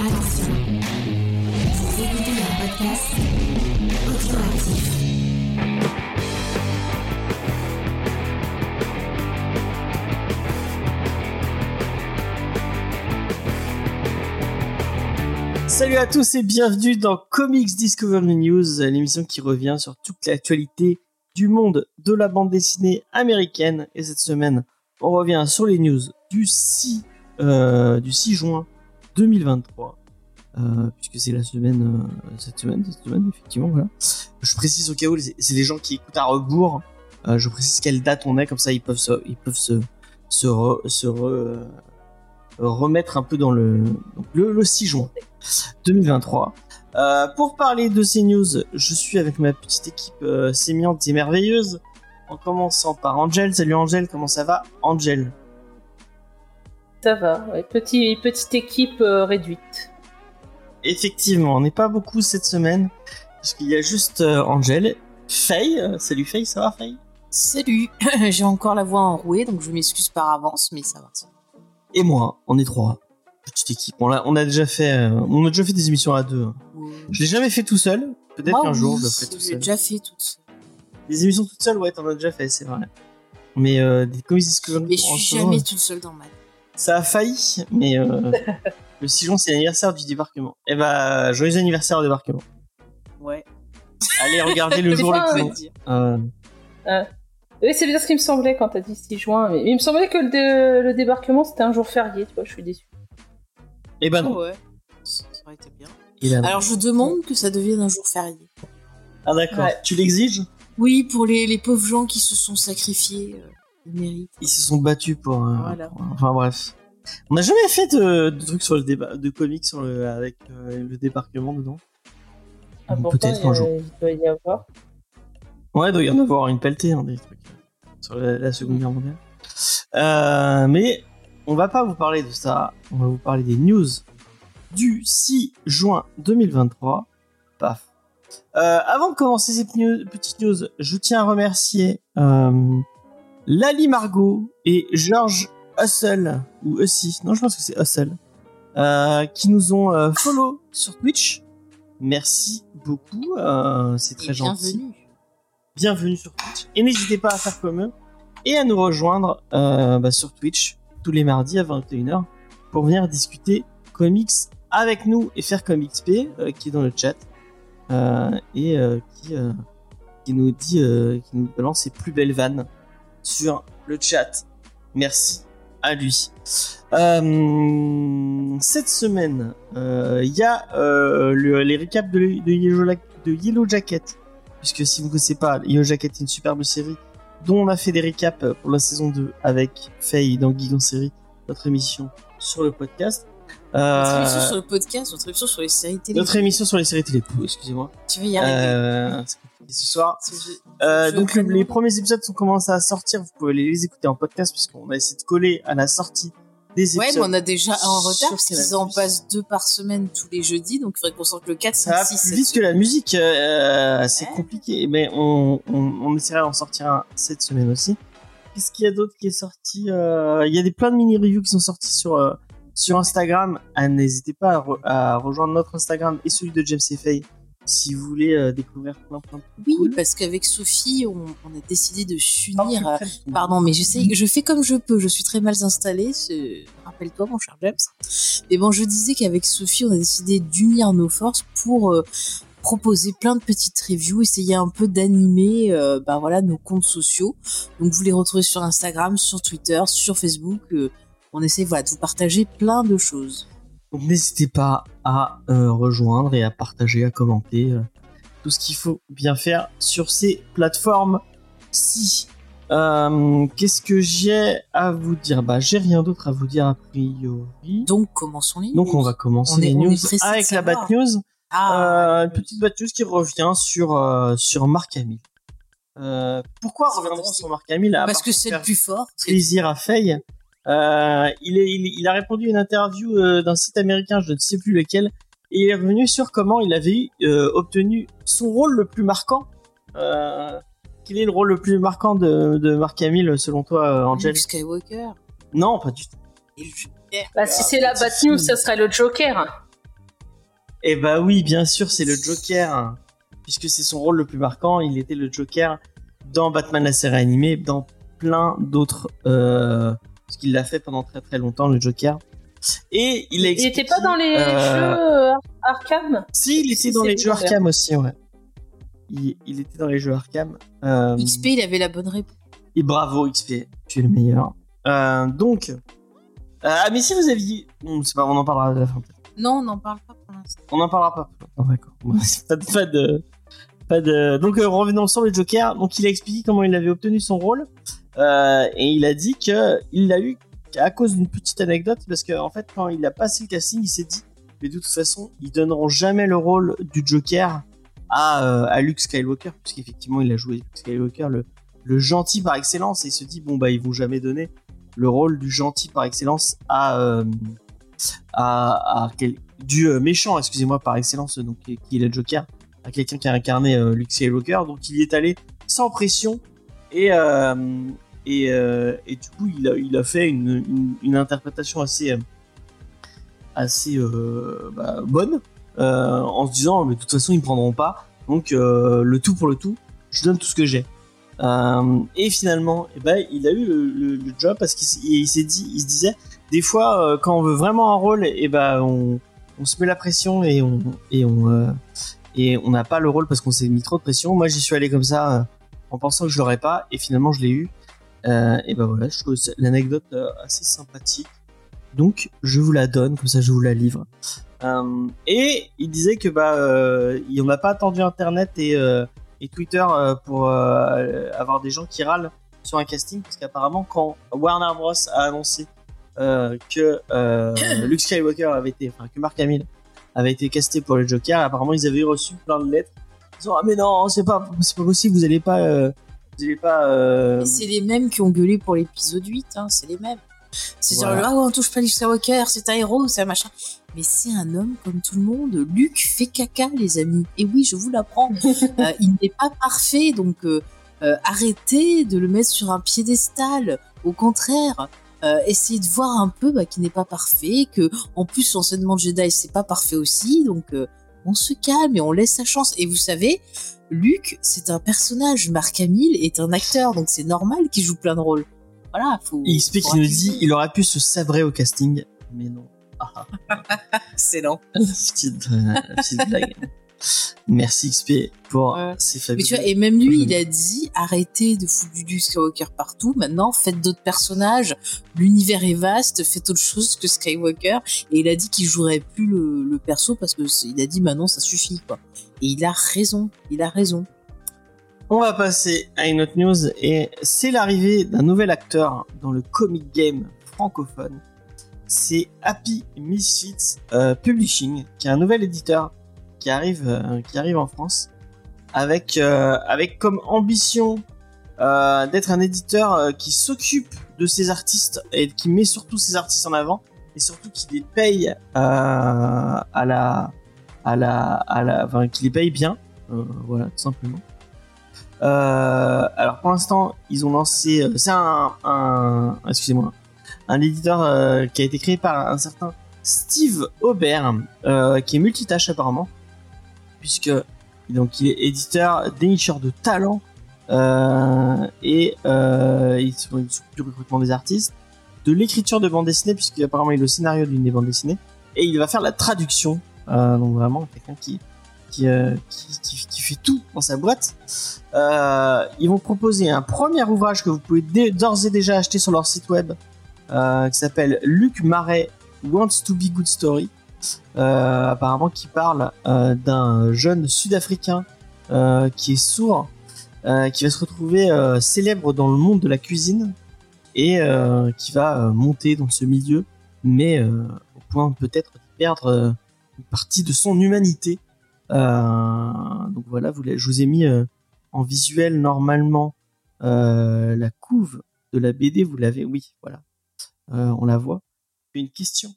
Attention, vous écoutez un podcast. Salut à tous et bienvenue dans Comics Discovery News, l'émission qui revient sur toute l'actualité du monde de la bande dessinée américaine. Et cette semaine, on revient sur les news du 6, euh, du 6 juin 2023. Euh, puisque c'est la semaine, euh, cette semaine, cette semaine, effectivement, voilà. Je précise au cas où, c'est les gens qui écoutent à rebours. Euh, je précise quelle date on est, comme ça ils peuvent se, ils peuvent se, se, se re- remettre un peu dans le, le, le 6 juin 2023. Euh, pour parler de ces news, je suis avec ma petite équipe sémillante et merveilleuse. En commençant par Angel. Salut Angel, comment ça va Angel? Ça va, ouais. Petit, petite équipe euh, réduite. Effectivement, on n'est pas beaucoup cette semaine. Parce qu'il y a juste euh, Angel. Faye, euh, salut Faye, ça va Faye? Salut, j'ai encore la voix enrouée, donc je m'excuse par avance, mais ça va. Et moi, on est trois. Petite équipe. On a, on a déjà fait, euh, on a déjà fait des émissions à deux. Je l'ai jamais fait tout seul. Peut-être Moi, qu'un jour oui, je le ferai tout J'ai seul. déjà fait toute seule. Des émissions toutes seules, ouais, t'en as déjà fait, c'est vrai. Mais euh, des comics Discovery Mais je en suis solo, jamais toute seule dans ma vie. Ça a failli, mais euh, le 6 juin, c'est l'anniversaire du débarquement. Eh bah, joyeux anniversaire au débarquement. Ouais. Allez, regardez le jour le plus. Euh, Oui, c'est bien ce qui me semblait quand t'as dit 6 juin. Mais il me semblait que le, dé- le débarquement c'était un jour férié, tu vois, je suis déçu. eh ben non. Ouais. Ça aurait été bien. Alors je demande que ça devienne un jour férié. Ah d'accord. Ouais. Tu l'exiges? Oui, pour les, les pauvres gens qui se sont sacrifiés, euh, ils méritent. Ils se sont battus pour. euh, Voilà. pour- Enfin bref. On n'a jamais fait de, de trucs sur le débat, de comics sur le, avec euh, le débarquement dedans. Ah, Peut-être un jour. Il doit y avoir. Ouais, il doit y en avoir une pelletée, hein, des trucs sur la, la Seconde Guerre mondiale. Euh, mais on va pas vous parler de ça. On va vous parler des news du 6 juin 2023. Paf. Euh, avant de commencer ces petites news, je tiens à remercier euh, Lali Margot et George Hustle, ou Hussy, non je pense que c'est Hustle, euh, qui nous ont euh, follow sur Twitch. Merci beaucoup, euh, c'est très Et gentil bienvenue. bienvenue sur Twitch. Et n'hésitez pas à faire comme eux et à nous rejoindre euh, bah, sur Twitch tous les mardis à 21h pour venir discuter comics avec nous et faire comme XP qui est dans le chat et qui, qui nous dit, qui nous balance ses plus belles vannes sur le chat. Merci à lui. Euh, cette semaine, euh, il y a euh, le- les récaps de, de Yellow, La- de Yellow Jacket puisque si vous ne connaissez pas, Yellow Jacket est une superbe série dont on a fait des récaps pour la saison 2 avec Faye dans Geek en série, notre émission sur le podcast. Euh, Notre émission sur le podcast, notre émission sur les séries télé. notre émission sur les séries télé, excusez-moi. Tu vas y arriver? Ce soir. Euh, donc les premiers épisodes sont commencés à sortir, vous pouvez les écouter en podcast puisqu'on a essayé de coller à la sortie des Ouais, épisodes. mais on a déjà un retard sur parce qu'ils en passent deux par semaine tous les jeudis, donc il faudrait qu'on sorte le 4, Ça va 5, 6, plus 7. vite que la musique, euh, c'est Ouais. compliqué, mais on, on, on essaiera d'en sortir un cette semaine aussi. Qu'est-ce qu'il y a d'autre qui est sorti Euh, Il y a des plein de mini-reviews qui sont sortis sur, sur Instagram. Ah, N'hésitez pas à, re- à rejoindre notre Instagram et celui de James et Faye si vous voulez euh, découvrir plein plein de trucs Oui, cool. parce qu'avec Sophie, on, on a décidé de s'unir. Pardon, mais j'essaie, je fais comme je peux. Je suis très mal installée. Rappelle-toi, mon cher James. Mais bon, je disais qu'avec Sophie, on a décidé d'unir nos forces pour euh, proposer plein de petites reviews, essayer un peu d'animer, euh, bah voilà, nos comptes sociaux. Donc, vous les retrouvez sur Instagram, sur Twitter, sur Facebook. on essaie, voilà, de vous partager plein de choses. Donc n'hésitez pas à euh, rejoindre et à partager, à commenter euh, tout ce qu'il faut bien faire sur ces plateformes. Si euh, qu'est-ce que j'ai à vous dire? Bah j'ai rien d'autre à vous dire a priori. Donc, commençons les Donc on news. va commencer On les est news avec la bad news. Ah, une petite bad news qui revient sur sur Marc Hamill. Pourquoi reviendrons sur Marc Hamill parce que c'est le plus fort. plaisir à Faye? Euh, il, est, il, il a répondu à une interview euh, d'un site américain, je ne sais plus lequel, et il est revenu sur comment il avait euh, obtenu son rôle le plus marquant. Euh, quel est le rôle le plus marquant de, de Mark Hamill selon toi, Angel Luke Skywalker. Non, pas du tout. Et le Joker. Bah, si c'est la bad news, ça serait le Joker. Eh bah oui, bien sûr, c'est le Joker. Puisque c'est son rôle le plus marquant, il était le Joker dans Batman la série animée, dans plein d'autres... Parce qu'il l'a fait pendant très très longtemps, le Joker. Et il a Il était expliqué, pas dans les euh, jeux euh, Arkham? Si, il était Si, dans les jeux Joker. Arkham aussi, ouais. Il, il était dans les jeux Arkham. Euh, XP, il avait la bonne réponse. Et bravo XP, tu es le meilleur. Euh, donc... euh, ah mais si vous aviez... Bon, c'est pas, on en parlera à la fin. Non, on n'en parle pas pour l'instant. On n'en parlera pas. Non, d'accord. pas, de, pas de, pas de. Donc euh, revenons sur le Joker. Donc il a expliqué comment il avait obtenu son rôle et il a dit que il l'a eu à cause d'une petite anecdote parce qu'en en fait quand il a passé le casting, il s'est dit mais de toute façon ils donneront jamais le rôle du Joker à euh, à Luke Skywalker puisqu'effectivement il a joué Luke Skywalker le le gentil par excellence et il se dit bon bah ils vont jamais donner le rôle du gentil par excellence à euh, à, quel- du euh, méchant, excusez-moi, par excellence, donc qui est le Joker, à quelqu'un qui a incarné euh, Luke Skywalker. Donc il y est allé sans pression et euh, et, euh, et du coup il a, fait une, interprétation assez assez euh, bah, bonne euh, en se disant mais de toute façon ils me prendront pas. Donc le tout pour le tout je donne tout ce que j'ai. Et finalement eh ben, il a eu le, job parce qu'il s'est dit il se disait des fois quand on veut vraiment un rôle et ben on, se met la pression et on et on n'a pas le rôle parce qu'on s'est mis trop de pression. Moi j'y suis allé comme ça en pensant que je l'aurais pas et finalement je l'ai eu Euh, et ben voilà je trouve l'anecdote euh, assez sympathique. Donc je vous la donne comme ça je vous la livre. Euh, et il disait que bah on n'a pas attendu internet et Twitter pour avoir des gens qui râlent sur un casting parce qu'apparemment quand Warner Bros. a annoncé que Luke Skywalker avait été que Mark Hamill avait été casté pour le Joker apparemment ils avaient reçu plein de lettres. Ils disant ah mais non c'est pas c'est pas possible vous allez pas vous allez pas euh, C'est les mêmes qui ont gueulé pour l'épisode 8, hein, c'est les mêmes. C'est Voilà. genre, ah ouais, on touche pas Luke Skywalker, c'est un héros, c'est un machin. Mais c'est un homme comme tout le monde. Luke fait caca, les amis. Et oui, je vous l'apprends. Euh, il n'est pas parfait, donc euh, euh, arrêtez de le mettre sur un piédestal. Au contraire, essayez de voir un peu bah, qu'il n'est pas parfait, que en plus l'enseignement de Jedi c'est pas parfait aussi, donc on se calme et on laisse sa chance. Et vous savez, Luke, c'est un personnage. Mark Hamill est un acteur, donc c'est normal qu'il joue plein de rôles. Voilà, faut. il explique il nous dit il aurait pu se sabrer au casting mais non Ah, Excellent. petite, euh, petite blague merci XP pour Ouais. ces Mais fabuleux tu vois, et même lui, il a dit arrêtez de foutre du Luke Skywalker partout. Maintenant, faites d'autres personnages. L'univers est vaste. Faites autre chose que Skywalker. Et il a dit qu'il jouerait plus le, le perso parce que il a dit maintenant ça suffit quoi. Et il a raison. Il a raison. On va passer à une autre news et c'est l'arrivée d'un nouvel acteur dans le comic game francophone. C'est Happy Misfits euh, Publishing, qui est un nouvel éditeur qui arrive, euh, qui arrive en France avec, euh, avec comme ambition euh, d'être un éditeur qui s'occupe de ses artistes et qui met surtout ses artistes en avant et surtout qui les paye à la à la à la qui les paye bien voilà tout simplement alors pour l'instant, ils ont lancé. C'est un, un excusez-moi, un éditeur qui a été créé par un certain Steve Aubert, qui est multitâche apparemment, puisque donc il est éditeur, dénicheur de talent euh, et euh, il s'occupe du recrutement des artistes, de l'écriture de bande dessinée, puisqu'apparemment il est le scénario d'une des bandes dessinées, et il va faire la traduction. Euh, donc vraiment quelqu'un euh, qui, qui, qui fait tout dans sa boîte. Ils vont proposer un premier ouvrage que vous pouvez d'ores et déjà acheter sur leur site web, qui s'appelle Luc Marais Wants to Be Good Story. Euh, apparemment, qui parle euh, d'un jeune Sud-Africain euh, qui est sourd, qui va se retrouver célèbre dans le monde de la cuisine et qui va monter dans ce milieu, mais au point peut-être de perdre une partie de son humanité. Donc voilà, je vous ai mis en visuel normalement la couve de la BD. Vous l'avez, oui, voilà, on la voit. Une question.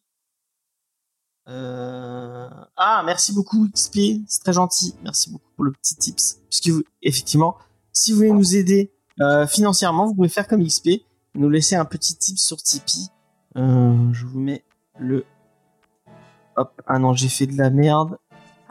Euh, Ah, merci beaucoup XP, c'est très gentil. Merci beaucoup pour le petit tips. Puisque vous, effectivement, si vous voulez nous aider euh, financièrement, vous pouvez faire comme XP, nous laisser un petit tip sur Tipeee. Euh, je vous mets le. Hop, ah non, j'ai fait de la merde.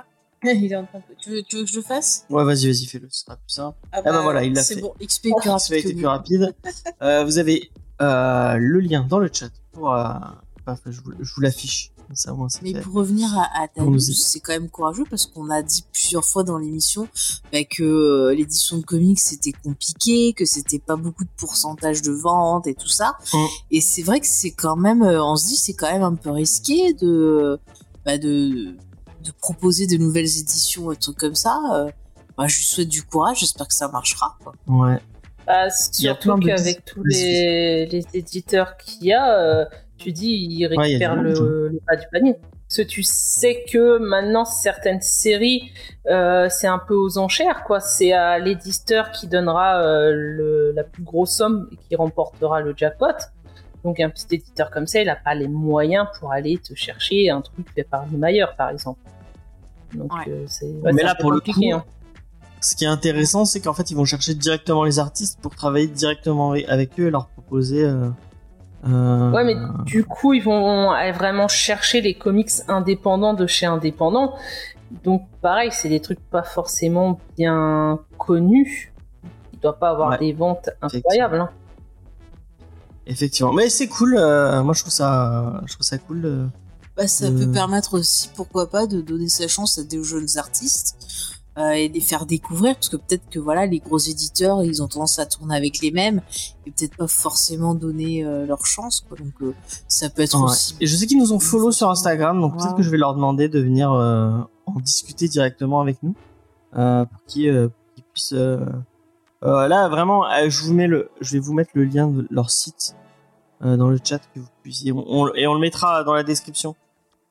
Il est en train de- tu, veux, tu veux que je le fasse? Ouais, vas-y, vas-y, fais-le, ce sera plus simple. Ah bah voilà, il l'a C'est fait. bon, XP est plus Ça a été plus rapide. Vous avez le lien dans le chat pour. enfin, je vous, je vous l'affiche. Ça, Mais fait. pour revenir à, à ta news, c'est quand même courageux parce qu'on a dit plusieurs fois dans l'émission bah, que euh, l'édition de comics c'était compliqué, que c'était pas beaucoup de pourcentage de vente et tout ça. Mm. Et c'est vrai que c'est quand même, euh, on se dit c'est quand même un peu risqué de, bah, de, de proposer de nouvelles éditions et trucs comme ça. Euh, bah, je lui souhaite du courage, j'espère que ça marchera. Quoi. Ouais. Bah, surtout qu'avec tous les, les éditeurs qu'il y a, euh, tu dis, ils Ouais, il récupèrent du le, le bas du panier. Parce que tu sais que maintenant, certaines séries, euh, c'est un peu aux enchères, quoi. C'est à l'éditeur qui donnera euh, le- la plus grosse somme et qui remportera le jackpot. Donc, un petit éditeur comme ça, il n'a pas les moyens pour aller te chercher un truc fait par Niemeyer, par exemple. Donc, Ouais. euh, c'est Mais là, pour le coup, hein. Ce qui est intéressant, c'est qu'en fait, ils vont chercher directement les artistes pour travailler directement avec- avec eux et leur proposer. Euh, Ouais, mais du coup, ils vont aller vraiment chercher les comics indépendants de chez indépendants. Donc, pareil, c'est des trucs pas forcément bien connus. Il doit pas avoir Ouais, des ventes incroyables. hein. Effectivement. Mais c'est cool. euh, moi, je trouve ça, je trouve ça cool. euh. Bah, ça Euh. peut permettre aussi, pourquoi pas, de donner sa chance à des jeunes artistes euh, et les faire découvrir, parce que peut-être que voilà, les gros éditeurs, ils ont tendance à tourner avec les mêmes et peut-être pas forcément donner euh, leur chance. Quoi. Donc euh, ça peut être Ouais. aussi. Et je sais qu'ils nous ont follow sur Instagram, donc peut-être que je vais leur demander de venir en discuter directement avec nous, pour qu'ils puissent. là, vraiment, je vous mets le, je vais vous mettre le lien de leur site dans le chat que vous puissiez, on- on- et on le mettra dans la description.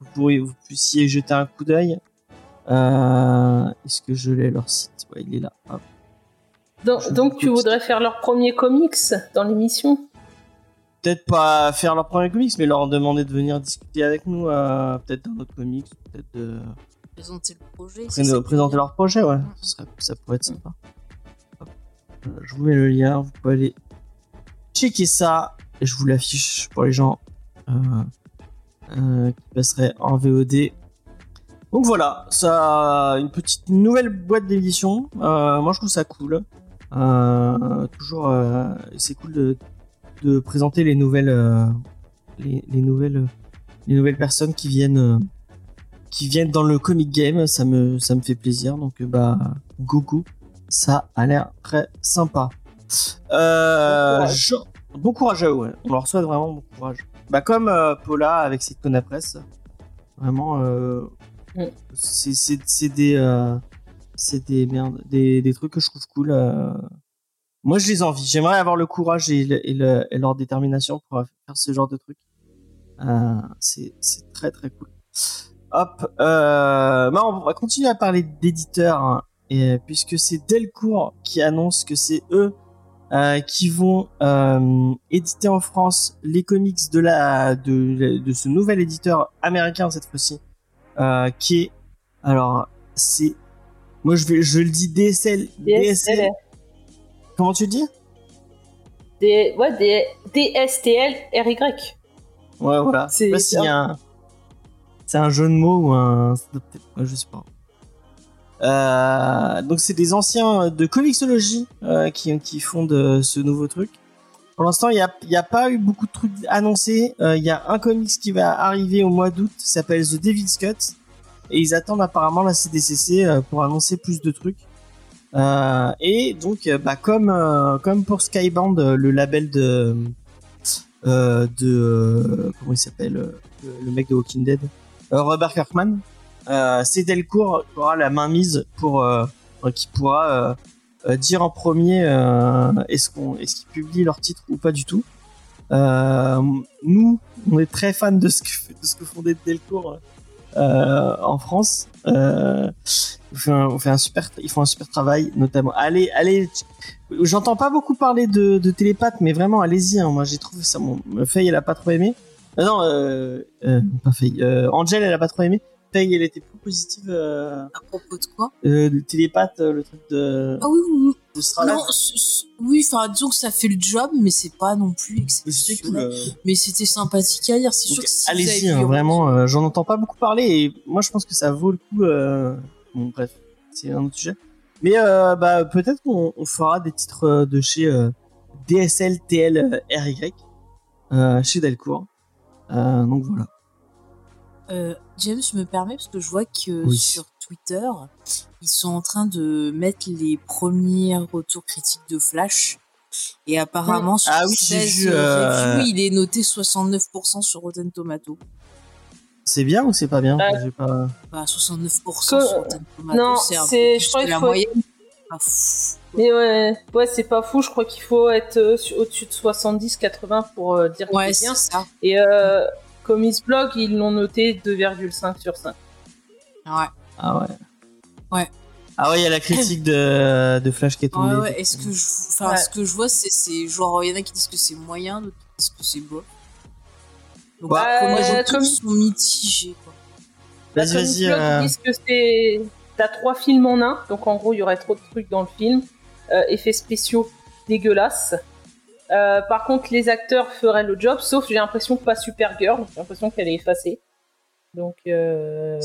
Vous pourriez, vous puissiez jeter un coup d'œil. Euh, Est-ce que je l'ai leur site? Ouais, il est là. Hop. Donc, tu voudrais faire leur premier comics dans l'émission? Peut-être pas faire leur premier comics, mais leur demander de venir discuter avec nous, euh, peut-être d'un autre comics, peut-être de Présenter le projet. Pré- présenter leur projet, ouais. Mhm. Ça, serait- ça pourrait être sympa. Hop. Euh, Je vous mets le lien, vous pouvez aller checker ça. Et je vous l'affiche pour les gens euh, euh, qui passeraient en VOD. Donc voilà, ça, une petite nouvelle boîte d'édition. Euh, moi, je trouve ça cool. Euh, toujours, euh, c'est cool de, de présenter les nouvelles, les, les nouvelles, les nouvelles personnes qui viennent. qui viennent dans le comic game, ça me, ça me fait plaisir. Donc, bah, go go, ça a l'air très sympa. Bon courage. je- bon courage à eux, ouais. On leur souhaite vraiment bon courage. Bah, comme Paula avec ses Press, vraiment, euh, Mm. c'est des, euh, des, merde, des, des trucs que je trouve cool. euh. Moi, je les envie. J'aimerais avoir le courage et, le- et, le- et leur détermination pour faire ce genre de trucs. Euh, c'est très très cool. Hop, euh, bah, on va continuer à parler d'éditeurs, hein, puisque c'est Delcourt qui annonce que c'est eux euh, qui vont euh, éditer en France les comics de la de, de ce nouvel éditeur américain cette fois-ci, euh, qui est alors c'est moi je vais je le dis DSL DSTL. comment tu le dis? Des, ouais, des DSTL RY. Ouais, voilà. C'est- a un... C'est un jeu de mots ou un... ouais, Je sais pas. Euh, donc c'est des anciens de Comixology euh, qui, qui font de ce nouveau truc. Pour l'instant, il n'y a, a pas eu beaucoup de trucs annoncés. Euh, Il y a un comics qui va arriver au mois d'août, s'appelle The Devil's Cut. Et ils attendent apparemment la CDCC euh, pour annoncer plus de trucs. Euh, et donc, bah, comme, comme pour Skybound, euh, le label de, de comment il s'appelle le, le mec de Walking Dead Robert Kirkman c'est Delcourt qui aura la main mise pour qui pourra dire en premier euh, est-ce qu'on est-ce qu'ils publient leur titre ou pas du tout Euh, nous on est très fans de ce que de font des Delcourt euh, en France euh, on fait un, super ils font un super travail notamment allez allez J'entends pas beaucoup parler de, de mais vraiment, allez-y. hein. Moi, j'ai trouvé ça. Faye, elle a pas trop aimé. Euh, non, euh, euh, pas Faye. Euh, Angel, elle a pas trop aimé. Faye, elle était plus positive. Euh, À propos de quoi? euh, le télépathe, euh, le truc de, Ah oui, oui, oui. de. Non, oui, enfin, disons que ça fait le job, mais c'est pas non plus cool. exceptionnel. euh. Mais c'était sympathique à lire, c'est sûr que si allez-y, hein, vraiment. J'en entends pas beaucoup parler et moi, je pense que ça vaut le coup. Bon, bref, c'est un autre sujet. Mais bah, peut-être qu'on on fera des titres de chez DSL TL RY, chez Delcourt. Donc voilà. Euh, James, je me permets parce que je vois que Oui. sur Twitter, ils sont en train de mettre les premiers retours critiques de Flash. Et apparemment, sur Ah oui, j'ai 16 vu, euh, reviews, il est noté 69% sur Rotten Tomato. C'est bien ou c'est pas bien? Euh, J'ai pas... Bah, 69% Que- sur Rotten Tomato, non, c'est je crois que qu'il la faut- moyenne. Ah. Mais ouais, ouais c'est pas fou. Je crois qu'il faut être euh, su- au-dessus de 70-80 pour euh, dire que Ouais, c'est bien. ça. Et euh, Comics Blog, ils l'ont noté 2,5 sur 5. Ouais. Ah ouais. Ouais. Ah ouais, il y a la critique de, de Flash qui est tombée. Ouais, ouais, est-ce que je, enfin, Ouais. ce que je vois, c'est, c'est genre, il y en a qui disent que c'est moyen, d'autres qui disent que c'est beau. Donc, Bah, après, moi, euh, j'ai comme- tous sont mitigés, quoi. Vas-y, vas-y. Blog, euh, ils disent que c'est. T'as trois films en un, donc en gros, il y aurait trop de trucs dans le film. Euh, effets spéciaux dégueulasses. Euh, par contre, les acteurs feraient le job, sauf j'ai l'impression que pas Supergirl, j'ai l'impression qu'elle est effacée. Donc, euh...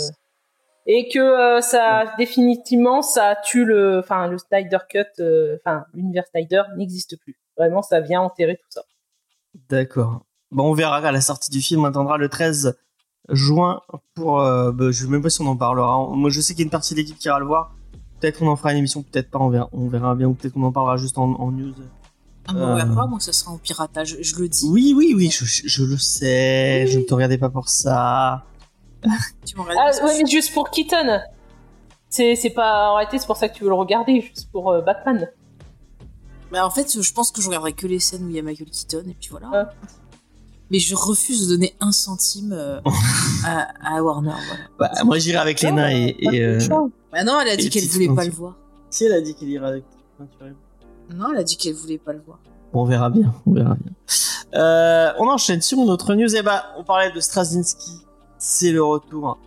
et que euh, ça définitivement ça tue le, enfin le Snyder Cut, enfin l'univers Snyder n'existe plus. Vraiment, ça vient enterrer tout ça. D'accord. Bon, on verra à la sortie du film. On attendra le 13 juin pour. bah, je sais même pas si on en parlera. Moi, je sais qu'il y a une partie de l'équipe qui ira le voir. Peut-être qu'on en fera une émission, peut-être pas. On verra, on verra bien. Ou peut-être qu'on en parlera juste en, en news. Ah, mais Euh. pas, moi, ça sera en piratage, je le dis. Oui, oui, oui. Je, je- je le sais. Je ne te regardais pas pour ça. Tu m'en Ah ouais, mais juste pour Keaton. C'est c'est pas en réalité c'est pour ça que tu veux le regarder, juste pour euh, Batman. Bah, en fait, je pense que je regarderai que les scènes où il y a Michael Keaton, et puis voilà. Ouais. Mais je refuse de donner un centime euh, à, à Warner, voilà. Bah, moi, j'irai avec Lena et. et, euh, Bah non, elle a dit qu'elle voulait pas le voir. Si elle a dit qu'elle ira avec. Non, elle a dit qu'elle voulait pas le voir. On verra bien, on verra bien. Euh, on enchaîne sur une autre news. Et bah, on parlait de Straczynski. C'est le retour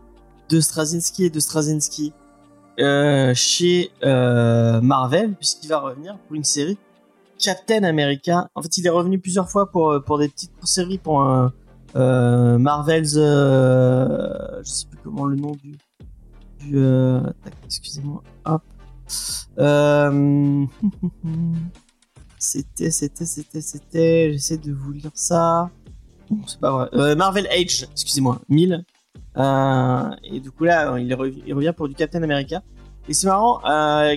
de Straczynski et de Straczynski euh, chez euh, Marvel, puisqu'il va revenir pour une série Captain America. En fait, il est revenu plusieurs fois pour, euh, pour des petites séries, pour un euh, Marvel's. Euh, je sais plus comment le nom du. euh, excusez-moi. Hop. Euh, C'était, c'était, c'était, c'était. J'essaie de vous lire ça. C'est pas vrai. Euh, Marvel Age, excusez-moi, 1000. Euh, et du coup là, il, rev- il revient pour du Captain America. Et c'est marrant,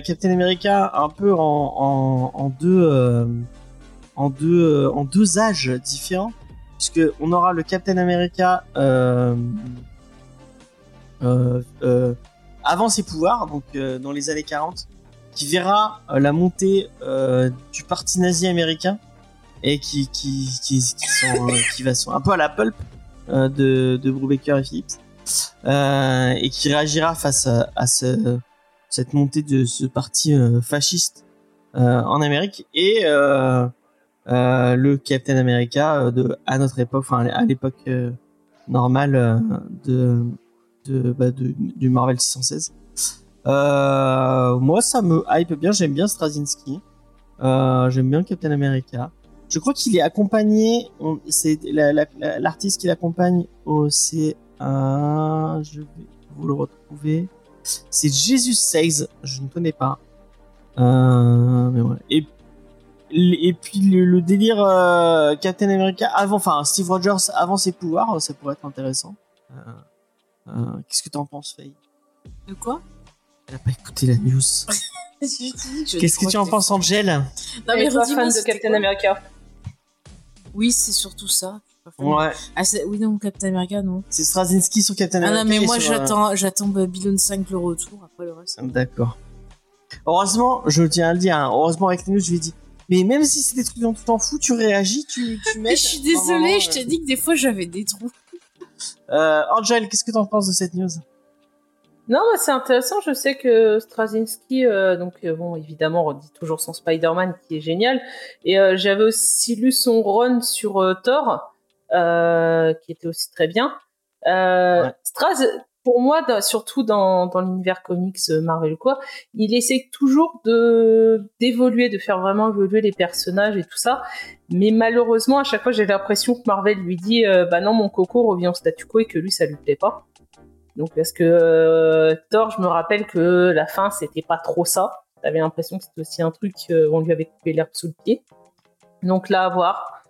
Captain America un peu en, deux, en deux, en deux âges différents, puisque on aura le Captain America avant ses pouvoirs, donc euh, dans les années 40, qui verra euh, la montée euh, du parti nazi américain et qui qui qui, qui, sont, qui va sont un peu à la pulp de de Brubaker et Phillips euh, et qui réagira face à, à ce, cette montée de ce parti euh, fasciste euh, en Amérique et le Captain America de à notre époque enfin à l'époque normale de bah, du Marvel 616 euh, moi, ça me hype bien. J'aime bien Straczynski. Euh, j'aime bien Captain America. Je crois qu'il est accompagné. C'est la- la- la- l'artiste qui l'accompagne. Oh, c'est. Je vais vous le retrouver. C'est Jesus Says. Je ne connais pas. Euh, mais ouais. Et puis le, le délire euh, Captain America avant, enfin Steve Rogers avant ses pouvoirs, ça pourrait être intéressant. Euh, euh, Qu'est-ce que t'en penses, Faye? De quoi? Elle a pas écouté la news. Qu'est-ce que tu en penses, Angel Non, mais pas redis-moi, fan de Captain America. Oui, c'est surtout ça. Ouais, Ah, oui, non, Captain America, non. c'est Straczynski sur Captain Ah America. non, mais moi, euh, j'attends, j'attends Babylon 5 le retour, après le reste. D'accord. Heureusement, je tiens à le dire, hein, heureusement avec les news, je lui ai dit, mais même si c'est des trucs dont tu t'en fous, tu réagis, tu, tu mets. Mais je suis désolée, je t'ai dit que des fois j'avais des trous. Euh, Angel, qu'est-ce que t'en penses de cette news? Non, mais c'est intéressant. Je sais que Straczynski, euh, donc euh, bon, évidemment, on dit toujours son Spider-Man qui est génial. Et euh, j'avais aussi lu son run sur euh, Thor, euh, qui était aussi très bien. Euh, Ouais. Straz, pour moi, surtout dans, l'univers comics euh, Marvel quoi, il essaie toujours de d'évoluer, de faire vraiment évoluer les personnages et tout ça. Mais malheureusement, à chaque fois, j'ai l'impression que Marvel lui dit, euh, bah non, mon coco revient au statu quo et que lui, ça lui plaît pas. Donc parce que euh, Thor, je me rappelle que la fin c'était pas trop ça. J'avais l'impression que c'était aussi un truc euh, on lui avait coupé l'herbe sous le pied. Donc là à voir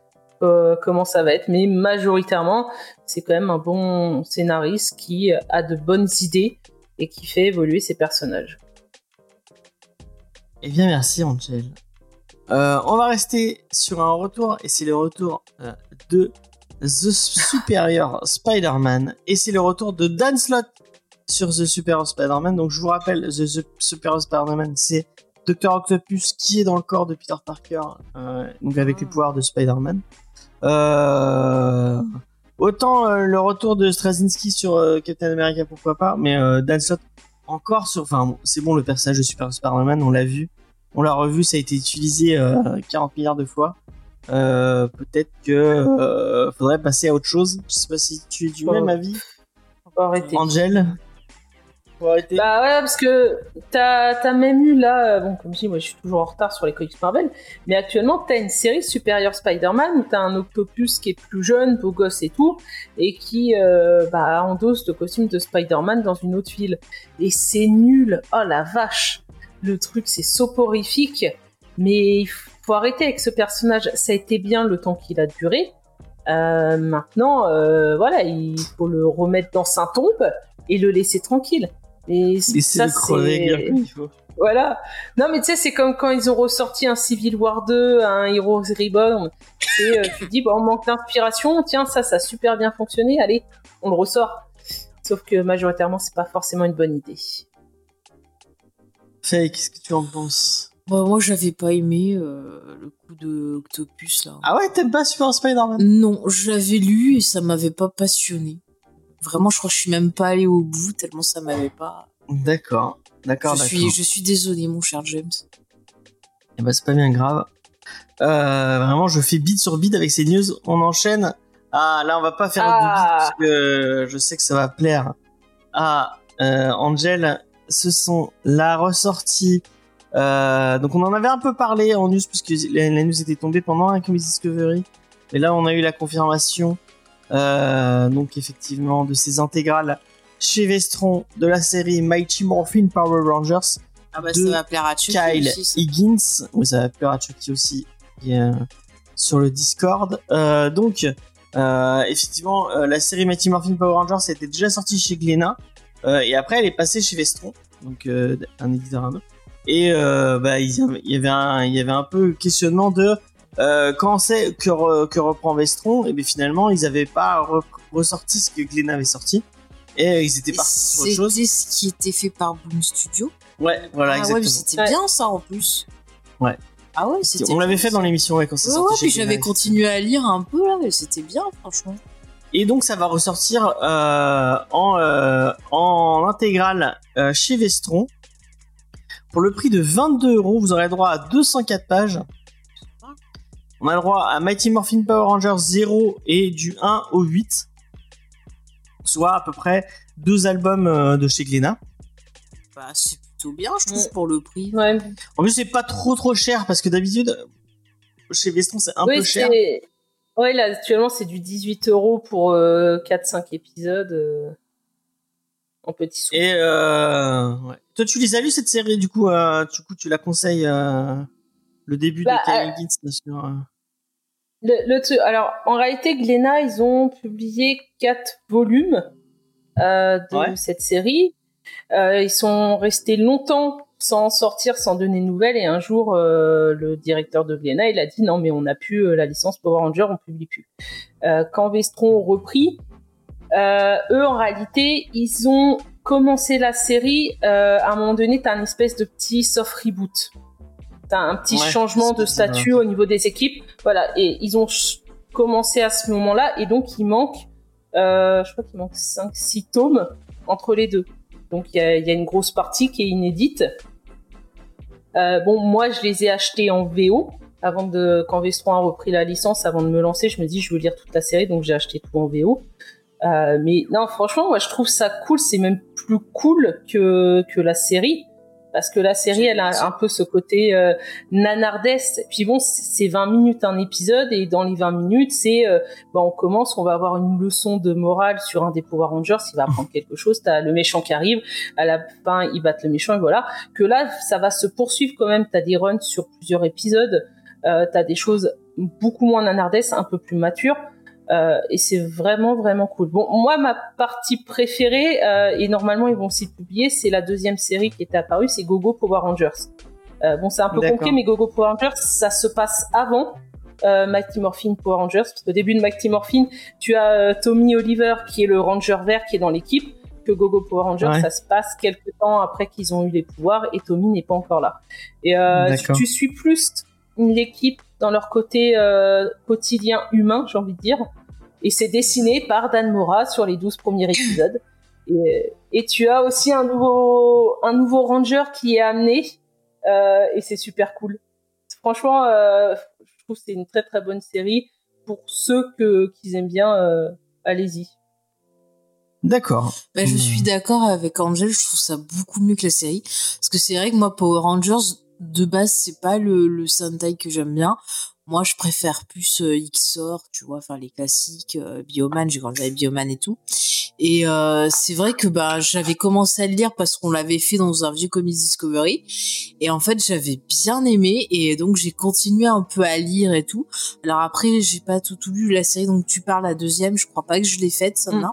euh, comment ça va être, mais majoritairement c'est quand même un bon scénariste qui a de bonnes idées et qui fait évoluer ses personnages. Eh bien, merci, Angel. Euh, on va rester sur un retour, et c'est le retour euh, de The Superior Spider-Man, et c'est le retour de Dan Slott sur The Superior Spider-Man. Donc, je vous rappelle, The, The Superior Spider-Man, c'est Dr. Octopus qui est dans le corps de Peter Parker, euh, donc avec les pouvoirs de Spider-Man. Euh, autant euh, le retour de Straczynski sur euh, Captain America, pourquoi pas, mais euh, Dan Slott encore sur. Enfin, c'est bon, le personnage de Super Spider-Man, on l'a vu, on l'a revu, ça a été utilisé euh, 40 milliards de fois. Peut-être que faudrait passer à autre chose. Je sais pas si tu es du Oh. même avis, arrêter. Angel. Bah ouais, parce que t'as as même eu là, euh, bon, comme je dis, moi je suis toujours en retard sur les comics Marvel, mais actuellement t'as une série Superior Spider-Man où t'as un Octopus qui est plus jeune, beau gosse et tout, et qui euh, bah, endosse le costume de Spider-Man dans une autre ville. Et c'est nul, oh la vache! Le truc c'est soporifique, mais il faut arrêter avec ce personnage. Ça a été bien le temps qu'il a duré. Euh, maintenant, euh, voilà, il faut le remettre dans sa tombe et le laisser tranquille. Et ça, le crever bien c'est comme il faut. voilà. Non, mais tu sais, c'est comme quand ils ont ressorti un Civil War 2, un Heroes Reborn. Et euh, tu te dis, bah, on manque d'inspiration. Tiens, ça, ça a super bien fonctionné. Allez, on le ressort. Sauf que majoritairement, c'est pas forcément une bonne idée. Faye, qu'est-ce que tu en penses? Bah, moi, j'avais pas aimé euh, le coup de Octopus là. Ah ouais, t'aimes pas Super Spider-Man? Non, je l'avais lu et ça m'avait pas passionné. Vraiment, je crois que je suis même pas allée au bout tellement ça m'avait pas. D'accord, d'accord, Je d'accord. suis, je suis désolée, mon cher James. Eh ben, c'est pas bien grave. Euh, vraiment, je fais bide sur bide avec ces news. On enchaîne. Ah, là, on va pas faire Ah. de bide parce que je sais que ça va plaire à euh, Angel. Ce sont la ressortie. euh, donc, on en avait un peu parlé en news puisque la, la news était tombée pendant un Comics Discovery. Mais là, on a eu la confirmation. Euh, donc, effectivement, de ces intégrales chez Vestron de la série Mighty Morphin Power Rangers. Ah bah, De ça va plaire à Chucky Kyle aussi. Higgins, oui, ça va plaire à Chucky aussi, qui est sur le Discord. Euh, donc, euh, effectivement, la série Mighty Morphin Power Rangers était déjà sortie chez Glénat, euh, et après elle est passée chez Vestron, donc un éditeur à eux. Et bah, il y avait- il y avait un, il y avait un peu questionnement de euh, quand c'est que, re- que reprend Vestron, et bien finalement ils avaient pas re- ressorti ce que Glénat avait sorti, et ils étaient Et partis sur autre chose. C'était ce qui était fait par Boom Studio. Ouais, voilà, ah exactement. ouais, mais c'était Ouais. bien ça en plus. Ouais. Ah ouais, c'était. On l'avait fait dans l'émission ouais, quand c'est Ouais, sorti ouais, puis j'avais continué à lire un peu là, et c'était bien, franchement. Et donc ça va ressortir euh, en, euh, en intégrale euh, chez Vestron. Pour le prix de 22 euros, vous aurez droit à 204 pages. On a le droit à Mighty Morphin Power Rangers 0 et du 1 au 8. Soit à peu près deux albums euh, de chez Glénat. Bah, c'est plutôt bien, je trouve, Ouais. pour le prix. Ouais, En plus, c'est pas trop trop cher parce que d'habitude, chez Vestron, c'est un oui, peu cher. Ouais, là, actuellement, c'est du 18 euros pour euh, 4-5 épisodes euh, en petits sous. Et euh, ouais. toi, tu les as vus cette série du coup, euh, du coup, tu la conseilles euh, le début Bah, de euh, Higgins sur. Le, le truc- alors, en réalité, Glénat, ils ont publié quatre volumes euh, de Ouais. cette série. Euh, ils sont restés longtemps sans sortir, sans donner de nouvelles. Et un jour, euh, le directeur de Glénat, il a dit non, mais on n'a plus euh, la licence Power Ranger, on publie plus. Euh, quand Vestron ont repris, euh, eux, en réalité, ils ont commencé la série. euh, à un moment donné, t'as un espèce de petit soft reboot. Un petit Ouais, changement de statut au niveau des équipes. Voilà, et ils ont commencé à ce moment-là, et donc il manque, euh, je crois qu'il manque 5-6 tomes entre les deux. Donc il y a, il y a une grosse partie qui est inédite. Euh, bon, moi je les ai achetés en VO avant de quand Vestron a repris la licence, avant de me lancer, je me dis je veux lire toute la série, donc j'ai acheté tout en VO. Euh, mais non, franchement, moi je trouve ça cool. C'est même plus cool que que la série parce que la série elle a un peu ce côté euh, nanardesque. Puis bon c'est 20 minutes un épisode et dans les 20 minutes c'est euh, bah, on commence on va avoir une leçon de morale sur un des Power Rangers. Il va apprendre quelque chose t'as le méchant qui arrive à la fin ils battent le méchant et voilà. Que là ça va se poursuivre quand même. T'as des runs sur plusieurs épisodes. Euh, t'as des choses beaucoup moins nanardesques un peu plus matures et c'est vraiment vraiment cool. Bon, moi ma partie préférée euh, et normalement ils vont s'y publier, c'est la deuxième série qui est apparue, c'est Gogo Power Rangers. Euh, bon, c'est un peu compliqué, mais Gogo Power Rangers, ça se passe avant euh, Mighty Morphin Power Rangers, parce qu'au début de Mighty Morphin, tu as euh, Tommy Oliver qui est le Ranger vert qui est dans l'équipe, que Gogo Power Rangers, Ouais. ça se passe quelques temps après qu'ils ont eu les pouvoirs et Tommy n'est pas encore là. Et euh, tu, tu suis plus l'équipe dans leur côté euh, quotidien humain, j'ai envie de dire. Et c'est dessiné par Dan Mora sur les 12 premiers épisodes. Et, et tu as aussi un nouveau, un nouveau ranger qui est amené. euh, et c'est super cool. Franchement, euh, je trouve que c'est une très très bonne série. Pour ceux que, qui aiment bien, euh, allez-y. D'accord. Bah, je Hmm. suis d'accord avec Angel, je trouve ça beaucoup mieux que la série. Parce que c'est vrai que moi, Power Rangers, de base, c'est pas le, le Sentai que j'aime bien. Moi, je préfère plus euh, Xor, tu vois, enfin les classiques, euh, Bioman, j'ai grandi avec Bioman et tout. Et euh, c'est vrai que bah j'avais commencé à le lire parce qu'on l'avait fait dans un vieux Comics Discovery. Et en fait, j'avais bien aimé et donc j'ai continué un peu à lire et tout. Alors après, j'ai pas tout, tout lu la série dont tu parles, la deuxième, je crois pas que je l'ai faite, ça Mm.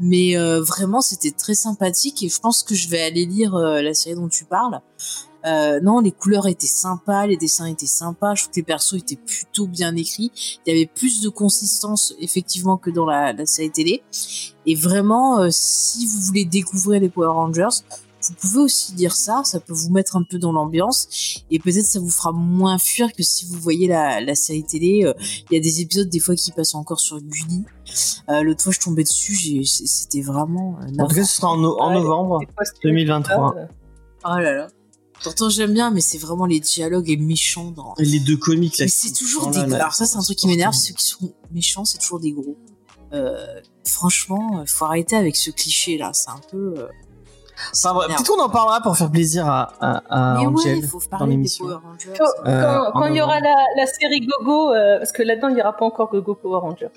mais vraiment c'était très sympathique et je pense que je vais aller lire la série dont tu parles. Euh, non, les couleurs étaient sympas, les dessins étaient sympas, je trouve que les persos étaient plutôt bien écrits. Il y avait plus de consistance effectivement que dans la, la série télé. Et vraiment, euh, si vous voulez découvrir les Power Rangers, vous pouvez aussi dire ça, ça peut vous mettre un peu dans l'ambiance et peut-être ça vous fera moins fuir que si vous voyez la, la série télé. Euh, Il y a des épisodes des fois qui passent encore sur Gulli. Euh, L'autre fois je tombais dessus, j'ai- c'était vraiment euh, En tout cas, ce sera en, no- en novembre. C'est pas ce que- 2023. Euh, Oh là là. Pourtant j'aime bien, mais c'est vraiment les dialogues et méchants dans. Et Les deux comics là. C'est toujours des là. Alors ça c'est un truc qui m'énerve, ceux qui sont méchants c'est toujours des gros. Euh, franchement, euh, faut arrêter avec ce cliché là, c'est un peu. euh, Enfin. Peut-être qu'on en parlera pour faire plaisir à, à, à Mais ouais, Angel. il faut parler des l'émission. Power Rangers. Quand, Euh, quand- il y aura la, la série Gogo, euh, parce que là-dedans il n'y aura pas encore Gogo Power Rangers.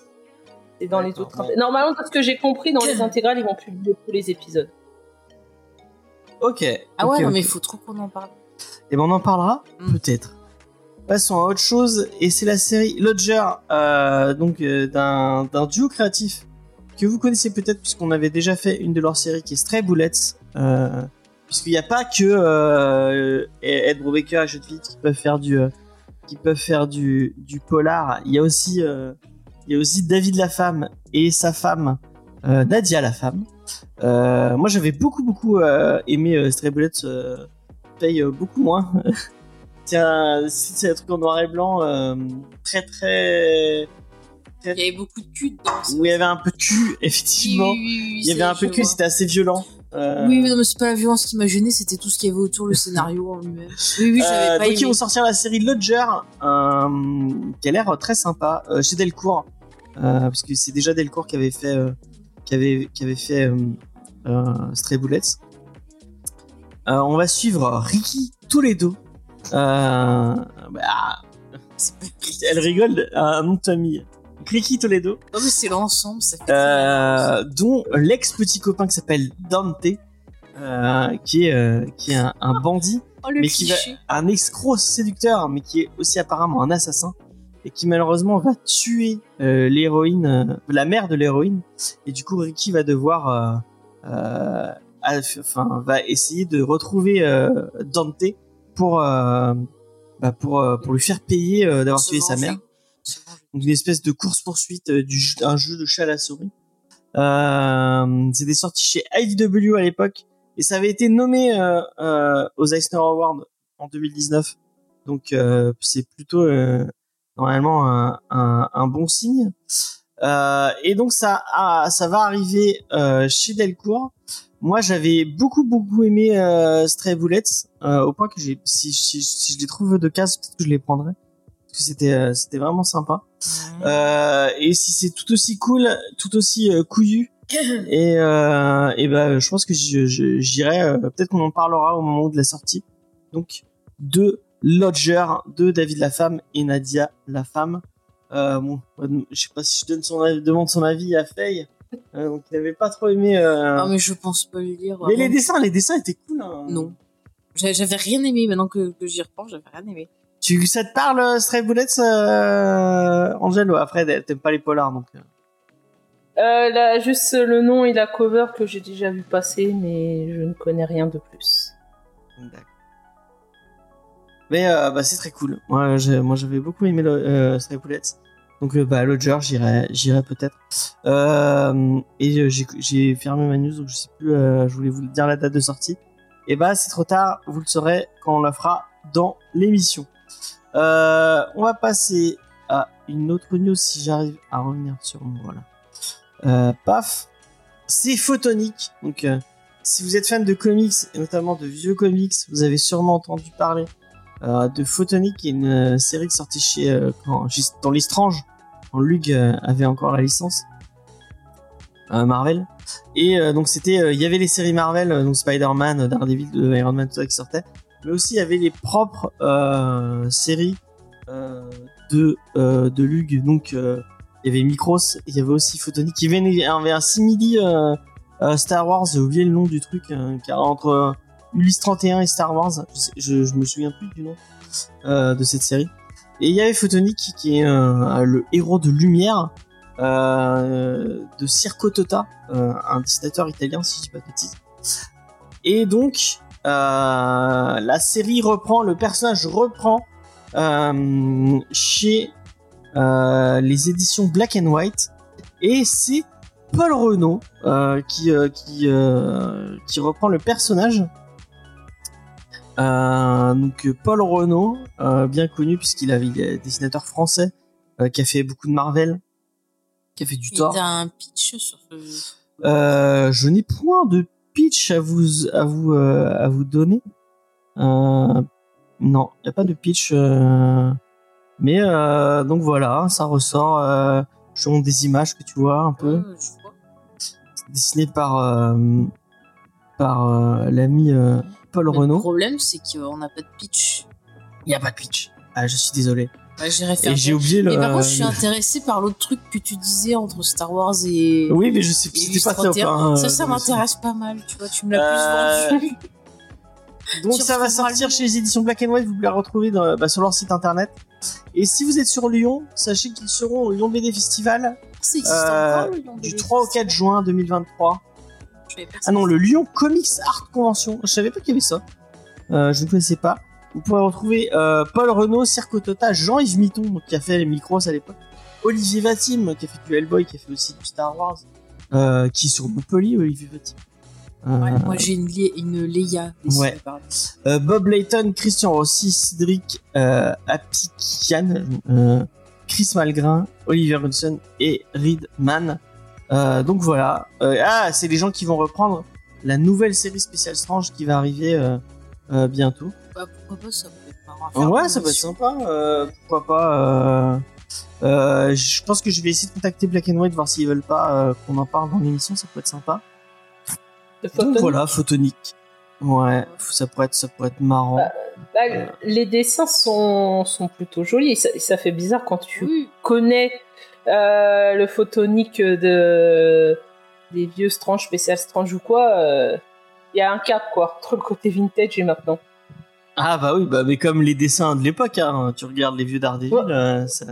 C'est dans les autres. ouais. Normalement, de ce que j'ai compris, dans les intégrales, ils vont publier tous les épisodes. Ok. Ah ouais, ok, non, mais il faut trop qu'on en parle. Et ben on en parlera Mm. peut-être. Passons à autre chose et c'est la série Lodger, euh, donc euh, d'un d'un duo créatif que vous connaissez peut-être puisqu'on avait déjà fait une de leurs séries qui est Stray Bullets. Euh, puisqu'il n'y a pas que euh, Ed Brubaker et Judith qui peuvent faire du qui peuvent faire du, du polar. Il y a aussi il y a aussi David la femme et sa femme Nadia la femme. Euh, moi j'avais beaucoup beaucoup euh, aimé euh, Stray Bullets. euh, paye euh, beaucoup moins. c'est un, c'est un truc en noir et blanc euh, très très. Il y avait beaucoup de cul dedans. Où il y avait un peu de cul, effectivement. Oui, oui, oui, il y avait un peu de cul, c'était assez violent. Euh, Oui, oui, non, mais c'est pas la violence qui m'a gêné, c'était tout ce qu'il y avait autour, le scénario en lui-même. Oui, oui, j'avais euh, pas donc ils aimé. vont sortir la série Lodger, euh, qui a l'air très sympa, euh, chez Delcourt, euh, parce que c'est déjà Delcourt qui avait fait, euh, qui avait, qui avait fait euh, euh, Stray Bullets. Euh, on va suivre Ricky Toledo. Euh, bah, elle rigole à un nom de famille. Ricky Toledo, Non, mais c'est l'ensemble, ça fait. euh, dont l'ex petit copain qui s'appelle Dante, euh, qui est euh, qui est un, un bandit, Oh, le mais qui va- un escroc séducteur, mais qui est aussi apparemment un assassin et qui malheureusement va tuer euh, l'héroïne, euh, la mère de l'héroïne, et du coup Ricky va devoir, euh, euh, enfin, va essayer de retrouver euh, Dante pour euh, bah, pour euh, pour lui faire payer euh, d'avoir tué sa mère. Donc une espèce de course-poursuite, euh, du un jeu de chat à la souris. Euh, C'était sorti chez IDW à l'époque et ça avait été nommé euh, euh, aux Eisner Awards en 2019. Donc euh, c'est plutôt euh, normalement un, un, un bon signe. Euh, et donc ça, ah, ça va arriver euh, chez Delcourt. Moi, j'avais beaucoup beaucoup aimé euh, Stray Bullets euh, au point que j'ai, si, si, si je les trouve de cases, peut-être que je les prendrai parce que c'était c'était vraiment sympa. Euh, et si c'est tout aussi cool, tout aussi couillu Et, et ben, je pense que j'irai. Peut-être qu'on en parlera au moment de la sortie. Donc, de Lodger, de David la femme et Nadia la femme. Euh, bon, je sais pas si je donne son avis- demande son avis à Faye. Euh, donc, il avait pas trop aimé. euh, Ah, mais je pense pas le lire. mais vraiment. les dessins, les dessins étaient cool. hein. Non. J'a- J'avais rien aimé, maintenant que, que j'y repense, j'avais rien aimé. Tu, ça te parle, euh, Stray Bullets, euh, Angel ou Après, t'aimes pas les polars, donc. euh. Euh, là, juste le nom et la cover que j'ai déjà vu passer, mais je ne connais rien de plus. D'accord. Mais euh, bah, c'est très cool. Moi, moi j'avais beaucoup aimé le euh, Stray. Donc euh, bah Lodger, j'irai, j'irai peut-être. Et j'ai, fermé ma news, donc je sais plus. je voulais vous dire la date de sortie. Et bah c'est trop tard. Vous le saurez quand on la fera dans l'émission. On va passer à une autre news si j'arrive à revenir sur. Euh, paf, c'est Photonic. Donc si vous êtes fan de comics et notamment de vieux comics, vous avez sûrement entendu parler de Photonic, qui est une euh, série qui sortait chez euh, quand, dans l'Estrange, quand Lug euh, avait encore la licence euh, Marvel. Et euh, donc c'était, euh, il y avait les séries Marvel, euh, donc Spider-Man, euh, Daredevil, de Iron Man, tout ça qui sortaient, mais aussi il y avait les propres euh, séries euh, de euh, de Lug. Donc euh, il y avait Micros, il y avait aussi Photonic. Il y avait, un simili euh, euh, Star Wars, j'ai oublié le nom du truc, euh, car entre euh, Ulysse 31 et Star Wars, je, sais- je, je me souviens plus du nom euh, de cette série. Et il y avait Photonic qui est euh, le héros de lumière euh, de Circo Tota, un dessinateur italien si je dis pas de bêtises. Et donc la série reprend, le personnage reprend chez les éditions Black and White et c'est Paul Renault qui qui reprend le personnage. Euh, donc Paul Renault, euh, bien connu puisqu'il avait il est dessinateur français euh, qui a fait beaucoup de Marvel, qui a fait du Il Thor. un pitch sur ce. Euh, je n'ai point de pitch à vous à vous euh, à vous donner. Euh, non, il n'y a pas de pitch. euh, mais euh, donc voilà, ça ressort. Euh, je te montre des images que tu vois un peu, Ouais, je vois. par euh, par l'ami euh, Paul Le problème, c'est qu'on n'a pas de pitch. Il n'y a pas de pitch. Ah, je suis désolé. Ouais. Et j'ai oublié le. Mais par contre, je suis intéressé par l'autre truc que tu disais entre Star Wars et. Oui, mais je sais et c'était pas Illustre top. 31. hein, ça, ça euh, m'intéresse pas mal, tu vois, tu me Euh, l'as plus vendu. Donc Tu ça va sortir chez les éditions Black and White, vous pouvez la retrouver dans- bah, sur leur site internet. Et si vous êtes sur Lyon, sachez qu'ils seront au Lyon BD Festival euh, encore, du BD 3 au 4 juin 2023. Ah non, le Lyon Comics Art Convention. Je savais pas qu'il y avait ça. Euh, je ne connaissais pas. Vous pourrez retrouver euh, Paul Renault, Circo Tota, Jean-Yves Mitton, donc, qui a fait les micros à l'époque. Olivier Vatim, qui a fait du Hellboy, qui a fait aussi du Star Wars. Euh, qui est sur Montpellier, Olivier Vatim. Ouais, moi j'ai une, une Ouais. Euh, Bob Layton, Christian Rossi, Cédric Apikian, euh, Chris Malgrin, Oliver Hudson et Reed Mann. Euh, donc voilà. Euh, ah, c'est les gens qui vont reprendre la nouvelle série spéciale Strange qui va arriver euh, euh, bientôt. Bah, pourquoi pas, ça peut être marrant à faire Ouais, ça peut être sympa. euh, pourquoi pas. euh, euh, je pense que je vais essayer de contacter Black and White, voir s'ils veulent pas euh, qu'on en parle dans l'émission, ça peut être sympa. Donc voilà, photonique. Ouais, ça pourrait être, ça pourrait être marrant. Bah, les dessins sont, sont plutôt jolis. Et ça, ça fait bizarre quand tu Oui, connais euh, le photonique de des vieux Strange, spécial Strange ou quoi. euh, Il y a un cap quoi entre le côté vintage et maintenant. Ah bah oui, bah mais comme les dessins de l'époque, hein, tu regardes les vieux Daredevil, Ouais. euh, ça...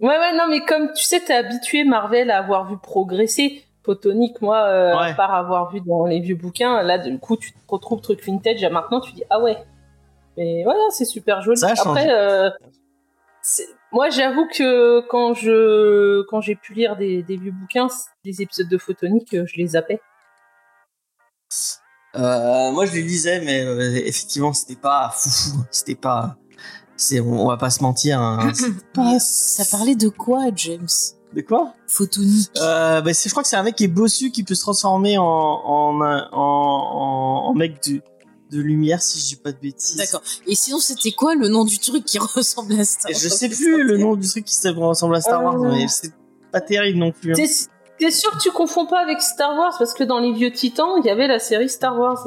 Ouais ouais non mais comme tu sais t'es habitué Marvel à avoir vu progresser. Photonique, moi, euh, Ouais. à part avoir vu dans les vieux bouquins, là, du coup, tu te retrouves truc vintage, et maintenant, tu dis, ah ouais. Mais voilà, c'est super joli. Ça. Après, euh, moi, j'avoue que quand je, quand j'ai pu lire des, des vieux bouquins, des épisodes de Photonique, euh, je les zappais. Euh, moi je les lisais, mais euh, effectivement c'était pas foufou, c'était pas... C'est, on, on va pas se mentir. Hein, pas- ça parlait de quoi, James? De quoi? Photonique. euh, bah, c'est- Je crois que c'est un mec qui est bossu, qui peut se transformer en, en, en, en, en mec de, de lumière, si je dis pas de bêtises. D'accord. Et sinon, c'était quoi le nom du truc qui ressemble à Star Et je Wars sais plus le nom du truc qui ressemble à Star Wars, Euh. mais c'est pas terrible non plus. hein. T'es sûr que tu confonds pas avec Star Wars? Parce que dans les vieux Titans, il y avait la série Star Wars.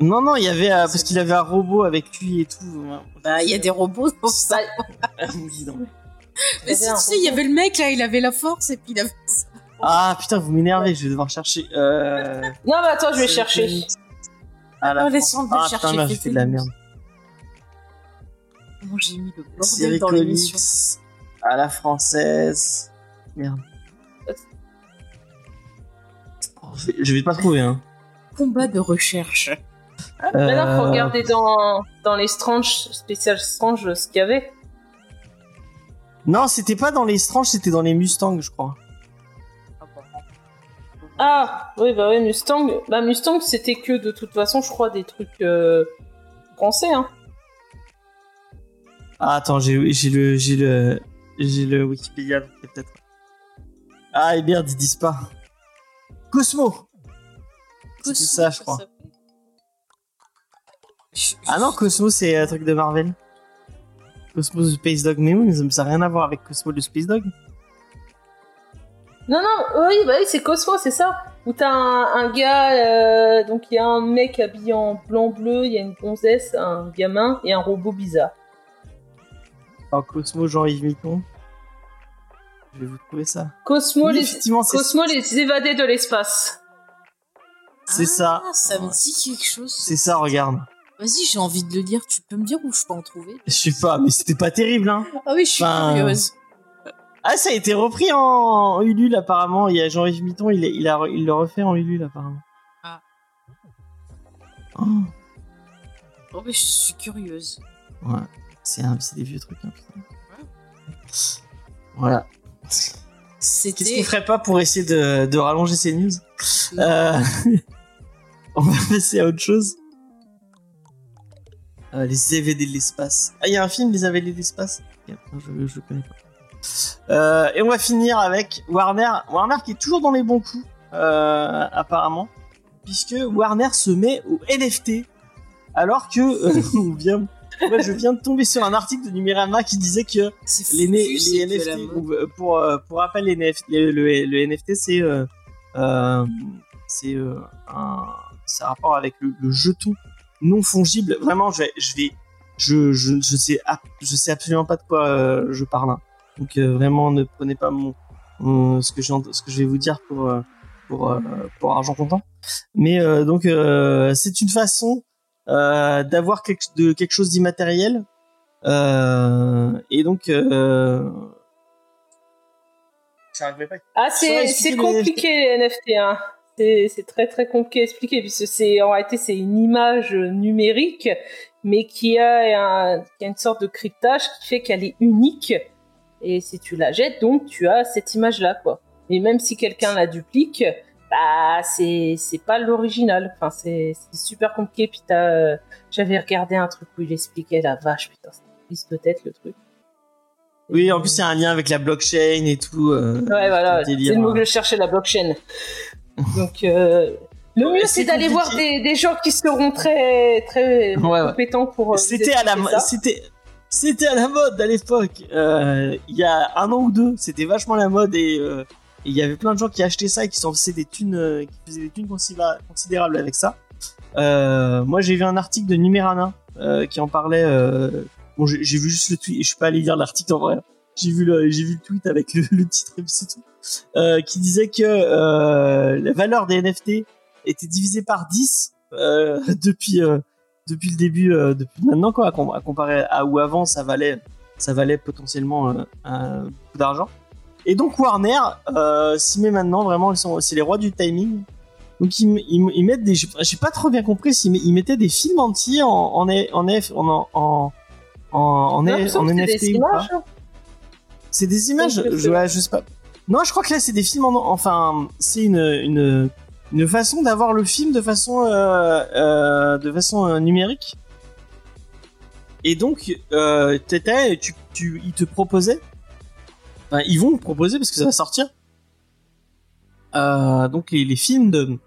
Non, non, il y avait euh, parce qu'il avait un robot avec lui et tout. Bah, il y a des robots dans ça. Bah, Oui, non. Mais si, tu sais, il y avait le mec là, il avait la force et puis il avait. Ah putain, vous m'énervez, je vais devoir chercher. Euh... non, mais attends, je vais chercher. Ah, la Oh, France. laisse-moi Ah, chercher, putain, fait de la merde. J'ai mis le bordel Série dans comics l'émission à la française. Merde. Oh, je vais- Je vais pas trouver, hein. Combat de recherche. Maintenant, faut Euh, regarder dans, dans les Strange, spécial Strange, ce qu'il y avait. Non, c'était pas dans les Strange, c'était dans les Mustangs, je crois. Ah, oui, bah oui, Mustang. Bah, Mustang, c'était que de toute façon, je crois, des trucs euh, français, hein. Ah, attends, j'ai le j'ai le j'ai le Wikipédia peut-être. Ah et merde, ils disent pas. Cosmo. C'était ça, je crois. Ah non, Cosmo c'est un truc de Marvel. Cosmo the Space Dog, mais oui, mais ça n'a rien à voir avec Cosmo le Space Dog. Non, non, oui, bah oui, c'est Cosmo, c'est ça. Où t'as un, un gars, euh, donc il y a un mec habillé en blanc-bleu, il y a une gonzesse, un gamin et un robot bizarre. Alors Cosmo Jean-Yves Mitton. Je vais vous trouver ça. Cosmo, Oui, les, Cosmo les évadés de l'espace. c'est ça. Ah, ça me dit quelque chose. C'est ça, regarde. Vas-y, j'ai envie de le lire. Tu peux me dire où je peux en trouver? Je sais pas, mais c'était pas terrible, hein. Ah oui, je suis Enfin, curieuse. Ah, ça a été repris en Ulule apparemment. Il y a Jean-Yves Mitton, il, est- il, a, il le refait en Ulule apparemment. Ah. Oh, Oh, mais je suis curieuse. ouais, c'est des vieux trucs. Hein, putain. Voilà. Qu'est-ce qu'on ferait pas pour essayer de, de rallonger ces news? Euh, On va passer à autre chose. Euh, les évadés de l'espace. Ah, il y a un film, Les évadés de l'espace? Ok, Je, je connais pas. Euh, et on va finir avec Warner. Warner qui est toujours dans les bons coups, euh, apparemment, puisque Warner se met au NFT, alors que euh, moi, je viens de tomber sur un article de Numérama qui disait que les, NFT, pour, pour rappel, les NF le, le- le NFT, c'est c'est un, un rapport avec le, le jeton non fongible. Vraiment, je vais, je vais, je, je, je sais, je sais absolument pas de quoi je parle. hein. Donc euh, vraiment, ne prenez pas mon, mon- ce que je, ce que je vais vous dire pour euh, pour euh, pour argent comptant. Mais donc c'est une façon d'avoir quelque, de quelque chose d'immatériel. Et donc. Ah, c'est les compliqué les NFT. Hein. C'est c'est très très compliqué à expliquer puisque c'est en réalité c'est une image numérique mais qui a, un, qui a une sorte de cryptage qui fait qu'elle est unique et si tu la jettes donc tu as cette image là quoi. Et même si quelqu'un la duplique, bah c'est c'est pas l'original. Enfin c'est super compliqué. Puis t'as euh, j'avais regardé un truc où il expliquait la vache putain c'est triste peut-être le truc. Oui, en plus c'est un lien avec la blockchain et tout. euh, Ouais, voilà, c'est le mot que hein. je cherchais, la blockchain. Donc, euh, le mieux, c'est d'aller voir des, des gens qui seront très, très Ouais, ouais. compétents pour. euh, C'était à la c'était c'était à la mode à l'époque. Euh, Il y a un an ou deux, c'était vachement la mode et euh, il y avait plein de gens qui achetaient ça et qui s'en faisaient des thunes, euh, qui faisaient des thunes considéra- considérables avec ça. Euh, moi, j'ai vu un article de Numerana euh, qui en parlait. euh, bon, j'ai vu juste le tweet. Je suis pas allé lire l'article en vrai. J'ai vu le j'ai vu le tweet avec le, le titre et c'est tout. Qui disait que la valeur des NFT était divisée par 10 euh, depuis depuis le début, euh, depuis maintenant quoi, à, com- à comparer à où avant ça valait, ça valait potentiellement euh, beaucoup d'argent. Et donc Warner euh, s'y met maintenant vraiment, c'est les rois du timing. Donc ils, ils, ils mettent des, j'ai pas trop bien compris s'ils ils mettaient des films entiers en en en en en en, en, en, en NFT hein. C'est des images, je je, ouais, je sais pas. Non, je crois que là c'est des films en, enfin, c'est une, une, une façon d'avoir le film de façon, euh, euh, de façon euh, numérique. Et donc, euh, t'étais- tu, tu, ils te proposaient, enfin, ils vont proposer parce que ça va sortir. Euh, donc les, les films de,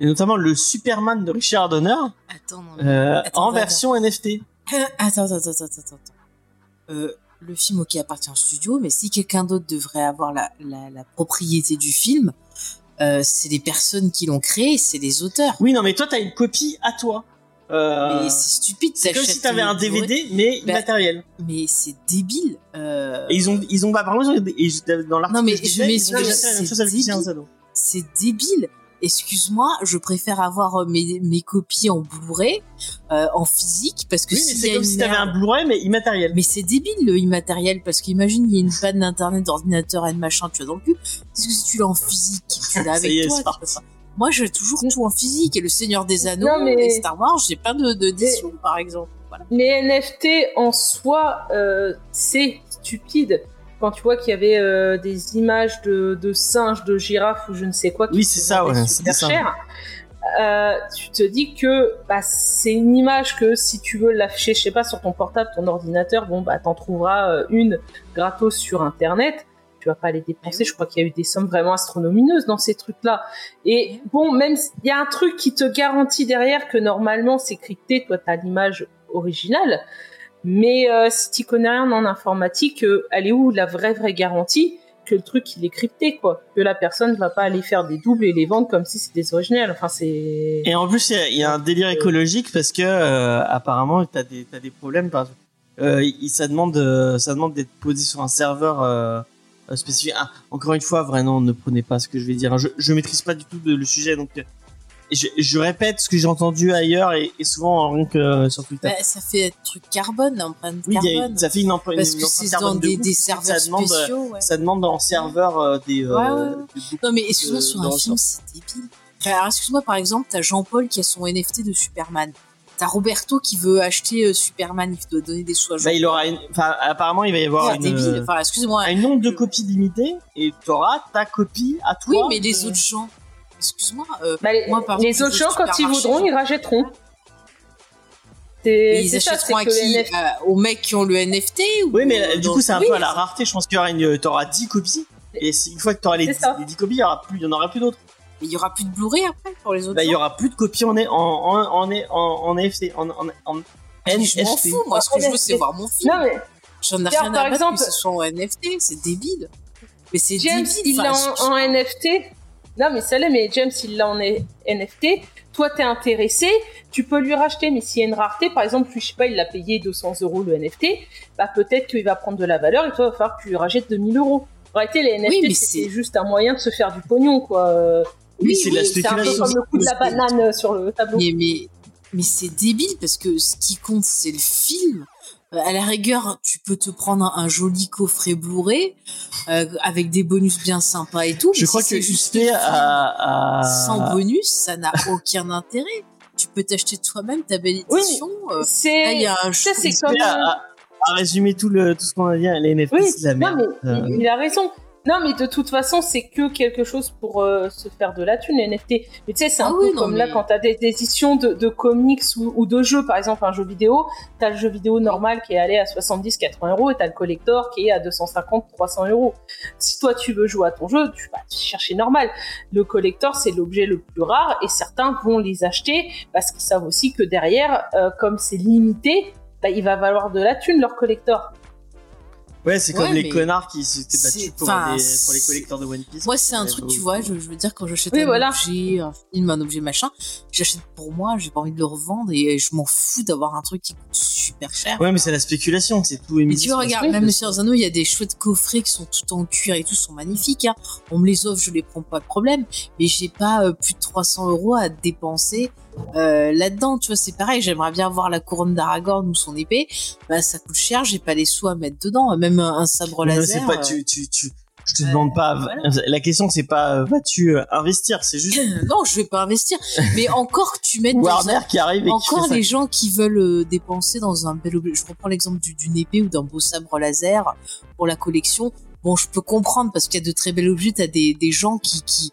et notamment le Superman de Richard Donner Attends, non, mais- euh, Attends, en attends, version NFT. Attends, attends, attends, attends, attends. attends. Le film ok appartient au studio, mais si quelqu'un d'autre devrait avoir la, la, la propriété du film, euh, c'est les personnes qui l'ont créé, c'est les auteurs. Oui, non, mais toi, t'as une copie à toi. Euh, Mais c'est stupide. c'est comme si t'avais un DVD, mais Bah, immatériel. Mais c'est débile. Euh, Et ils ont, ils ont, bah, par exemple, dans l'article Non, mais je m'excuse, ils ont déjà fait la même chose avec c'est débile. Excuse-moi, je préfère avoir euh, mes, mes copies en Blu-ray, euh, en physique, parce que Oui, y c'est comme si t'avais un Blu-ray, mais immatériel. Mais c'est débile le immatériel, parce qu'imagine, il y a une panne d'internet, d'ordinateur et de machin, tu as dans le cul. Parce que si tu l'as en physique, tu l'as Ça y est, avec c'est toi. Moi, j'ai toujours tout en physique, et le Seigneur des Anneaux, Non, mais- et Star Wars, j'ai pas de d'édition, par exemple. Voilà. Les NFT en soi, euh, c'est stupide. Quand tu vois qu'il y avait euh, des images de, de singes, de girafes ou je ne sais quoi qui Oui, c'est ça, ouais, super c'est ça. cher, euh, tu te dis que bah, c'est une image que si tu veux l'afficher, je sais pas, sur ton portable, ton ordinateur, bon bah t'en trouveras euh, une gratos sur internet. Tu vas pas les dépenser. Je crois qu'il y a eu des sommes vraiment astronomieuses dans ces trucs-là. Et bon, même il y a un truc qui te garantit derrière que normalement c'est crypté. Toi, t'as l'image originale. Mais euh, si tu connais rien en informatique, euh, elle est où la vraie vraie garantie que le truc il est crypté quoi, que la personne va pas aller faire des doubles et les vendre comme si c'était des originales. Enfin c'est. Et en plus, il y a- il y, a un délire écologique parce que euh, apparemment, t'as des t'as des problèmes. Par... Euh, ça demande euh, ça demande d'être posé sur un serveur euh, euh, spécifique. Ah, encore une fois, vraiment, ne prenez pas ce que je vais dire. Je je maîtrise pas du tout le, sujet, donc euh, je, je répète ce que j'ai entendu ailleurs et, et souvent rien que euh, sur Twitter. Bah, ça fait truc carbone, empreinte oui, y a- carbone. ça fait une empreinte. parce une que c'est carbone dans de des, des parce serveurs ça demande, euh, spéciaux. ouais. Ça demande en serveur euh, des. euh, Ouais, ouais. de beaucoup Non, mais excuse-moi, sur un film, c'est débile. Alors, excuse-moi, par exemple, t'as Jean-Paul qui a son NFT de Superman. T'as Roberto qui veut acheter euh, Superman, il doit donner des à Bah, il aura une... enfin, apparemment, il va y avoir C'est une. débile. Enfin, excusez-moi. un nombre de copies limitées et tu auras ta copie à toi. Oui, mais les autres gens, excuse-moi, euh, Bah, les Moi, par les autres gens quand ils voudront, ils rachèteront. et C'est ils c'est ça, c'est achèteront à que qui les NFT Euh, Aux mecs qui ont le NFT ou Oui, mais euh, du coup, c'est un Oui, peu à la rareté. Je pense qu'il y aura une. Tu auras 10 copies. Et une fois que tu auras les, C'est 10 ça. les 10 copies, il y aura plus, il y en aura plus d'autres. Mais il y aura plus de Blu-ray après pour les autres Bah, il y gens aura plus de copies en, en, en, en, en, en NFT. En, en, en Je m'en fous, moi, ce que je veux, c'est voir mon film. Non mais J'en ai rien par à battre exemple- que ce soit en NFT, c'est débile. Mais c'est James, débile. il en, en NFT. Non, mais ça l'est, mais James, il l'a en NFT. Toi, t'es intéressé, tu peux lui racheter, mais s'il y a une rareté, par exemple, lui, je sais pas, il l'a payé 200 euros le NFT, bah peut-être qu'il va prendre de la valeur et toi, il va falloir que tu lui rachètes 2000 euros. En réalité, les NFT, Oui, c'est juste un moyen de se faire du pognon, quoi. Oui, c'est de la C'est un peu spéculation. comme le coup de la banane euh, sur le tableau. Mais, mais, mais c'est débile parce que ce qui compte, c'est le film. À la rigueur, tu peux te prendre un, joli coffret Blu-ray euh, avec des bonus bien sympas et tout. Je mais crois si que c'est juste a, a- sans bonus, ça n'a aucun intérêt. Tu peux t'acheter toi-même ta belle Oui, édition. euh, là, il C'est. y a un Ça, c'est comme. a- a résumé tout, le, tout ce qu'on a dit. Les NFT, Oui, c'est la non, merde. mais Euh, il, il a raison. Non, mais de toute façon, c'est que quelque chose pour euh, se faire de la thune, les NFT. Mais tu sais, c'est un Ah peu oui, non, comme là, mais- quand t'as des, des éditions de, de comics ou, ou de jeux, par exemple, un jeu vidéo, t'as le jeu vidéo normal qui est allé à 70-80 euros et t'as le collector qui est à 250-300 euros. Si toi, tu veux jouer à ton jeu, tu vas chercher normal. Le collector, c'est l'objet le plus rare et certains vont les acheter parce qu'ils savent aussi que derrière, euh, comme c'est limité, bah, il va valoir de la thune, leur collector. Ouais, c'est comme Ouais, les connards qui s'étaient battus pour, c'est- pour les collecteurs de One Piece. Moi, c'est un truc, tu vois, je, je veux dire, quand j'achète Oui, un voilà. objet, un film, un objet machin, j'achète pour moi, j'ai pas envie de le revendre et je m'en fous d'avoir un truc qui coûte super cher. Ouais, mais c'est la spéculation, c'est tout émis. Mais tu vois, regarde, même des Anneaux, il y a des chouettes coffrets qui sont tout en cuir et tout, sont magnifiques. Hein. On me les offre, je les prends pas de problème. Mais j'ai pas euh, plus de 300 euros à dépenser euh, là-dedans. Tu vois, c'est pareil. J'aimerais bien avoir la couronne d'Aragorn ou son épée. Bah, ça coûte cher. J'ai pas les sous à mettre dedans. Même un, sabre Non, laser. c'est pas, euh, tu, tu, tu, je te euh, demande pas. voilà. La question, c'est pas euh, vas-tu investir, c'est juste non, je vais pas investir. Mais encore que tu mettes Warner un- qui arrive et qui Encore ça. les gens qui veulent dépenser dans un bel objet. Je reprends l'exemple du- d'une épée ou d'un beau sabre laser pour la collection. Bon, je peux comprendre parce qu'il y a de très bels objets. T'as des, des gens qui, qui,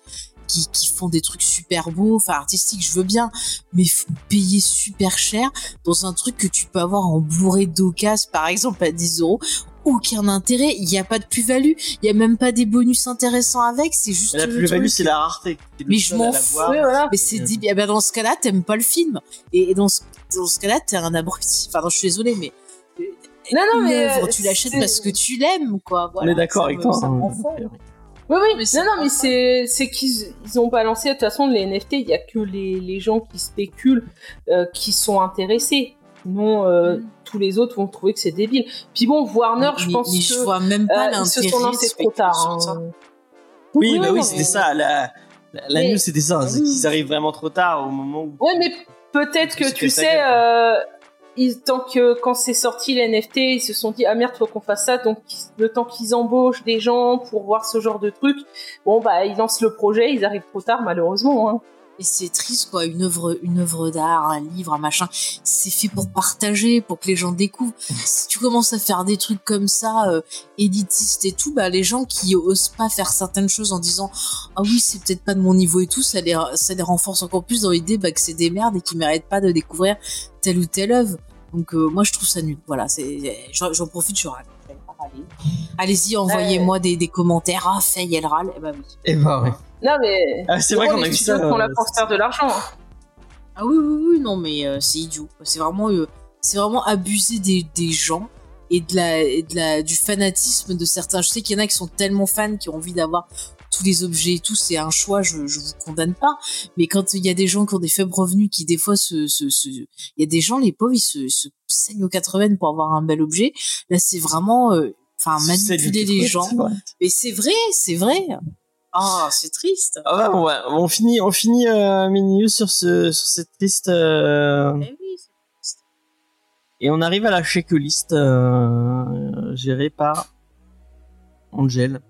qui, qui font des trucs super beaux, enfin artistiques, je veux bien, mais f- payer super cher dans un truc que tu peux avoir en Blu-ray d'occasion, par exemple à 10 euros. Aucun intérêt, il n'y a pas de plus-value, il y a même pas des bonus intéressants avec, c'est juste Mais La plus-value, c'est la rareté. Mais je m'en fous. voilà. Mais c'est dit, eh ben dans ce cas-là, t'aimes pas le film. Et, dans ce, dans ce cas-là, t'es un abruti. Enfin, non, je suis désolée, mais Non, non, mais, œuvre, euh, tu l'achètes parce que tu l'aimes, quoi. On est d'accord avec toi. ça hein, Oui, oui, Mais c'est non, non, pas mais c'est, c'est qu'ils ils ont balancé, de toute façon, les NFT, il y a que les, les gens qui spéculent, euh, qui sont intéressés. Sinon, euh, Mm. tous les autres vont trouver que c'est débile. Puis bon, Warner, je Mais- pense mais que je vois même pas euh, ils se sont lancés trop tard. hein. Oui, Oui, bah oui, mais- c'était ça. La, la, la Mais- news, c'était ça. C'est Oui. qu'ils arrivent vraiment trop tard au moment où. Ouais, mais peut-être que tu sa sais, gueule, euh, ils, tant que quand c'est sorti les NFT, ils se sont dit ah merde, faut qu'on fasse ça. Donc le temps qu'ils embauchent des gens pour voir ce genre de truc, bon bah ils lancent le projet, ils arrivent trop tard malheureusement. Hein. Et c'est triste, quoi. Une œuvre, une œuvre d'art, un livre, un machin, c'est fait pour partager, pour que les gens découvrent. Si tu commences à faire des trucs comme ça, euh, élitistes et tout, bah, les gens qui osent pas faire certaines choses en disant, ah oui, c'est peut-être pas de mon niveau et tout, ça les, ça les renforce encore plus dans l'idée, bah, que c'est des merdes et qu'ils méritent pas de découvrir telle ou telle œuvre. Donc, euh, moi, je trouve ça nul. Voilà, c'est, j'en profite, je râle. Allez-y, envoyez-moi des, des commentaires. Ah, Faye, elle râle. Eh ben oui. Eh ben, ouais. Non mais Ah, c'est vrai qu'on a studios ça. font la euh, pour faire de l'argent. Ah oui, oui, oui, non, mais euh, c'est idiot. C'est vraiment, euh, c'est vraiment abuser des, des gens et de la, et de la, du fanatisme de certains. Je sais qu'il y en a qui sont tellement fans qui ont envie d'avoir tous les objets et tout. C'est un choix, je, je vous condamne pas. Mais quand il y a des gens qui ont des faibles revenus, qui des fois se, se, se- il y a des gens, les pauvres, ils se, se saignent aux 80 pour avoir un bel objet. Là, c'est vraiment, enfin, manipuler les gens. Mais c'est vrai, c'est vrai. Ah, c'est triste. Ah ouais, on finit, on finit euh, mini news sur ce, sur cette liste euh, Eh oui, triste. et on arrive à la checklist euh, gérée par Angel.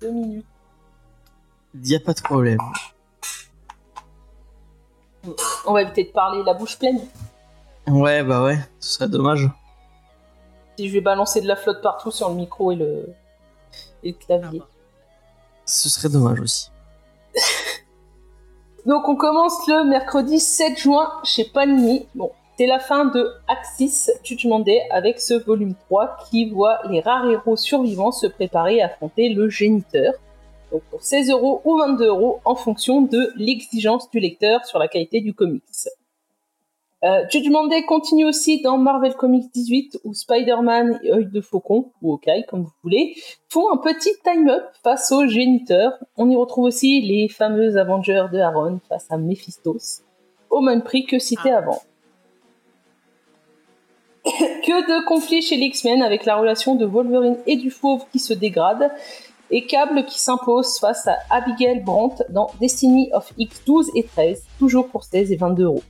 Deux minutes. Il y a pas de problème. On va éviter de parler la bouche pleine. Ouais, bah ouais, ce serait dommage. Si je vais balancer de la flotte partout sur le micro et le, et le clavier. Ah bah. Ce serait dommage aussi. Donc on commence le mercredi 7 juin chez Panini. Bon, c'est la fin de Axis Judgment Day avec ce volume 3 qui voit les rares héros survivants se préparer à affronter le géniteur. Donc pour 16 euros ou 22 euros en fonction de l'exigence du lecteur sur la qualité du comics. Euh, Judgment Day continue aussi dans Marvel Comics 18 où Spider-Man et Œil de Faucon, ou Hawkeye comme vous voulez, font un petit time-up face au géniteur. On y retrouve aussi les fameux Avengers de Aaron face à Mephistos, au même prix que cité avant. que de conflits chez les X-Men avec la relation de Wolverine et du Fauve qui se dégrade, et Cable qui s'impose face à Abigail Brandt dans Destiny of X 12 et 13, toujours pour 16 et 22 euros.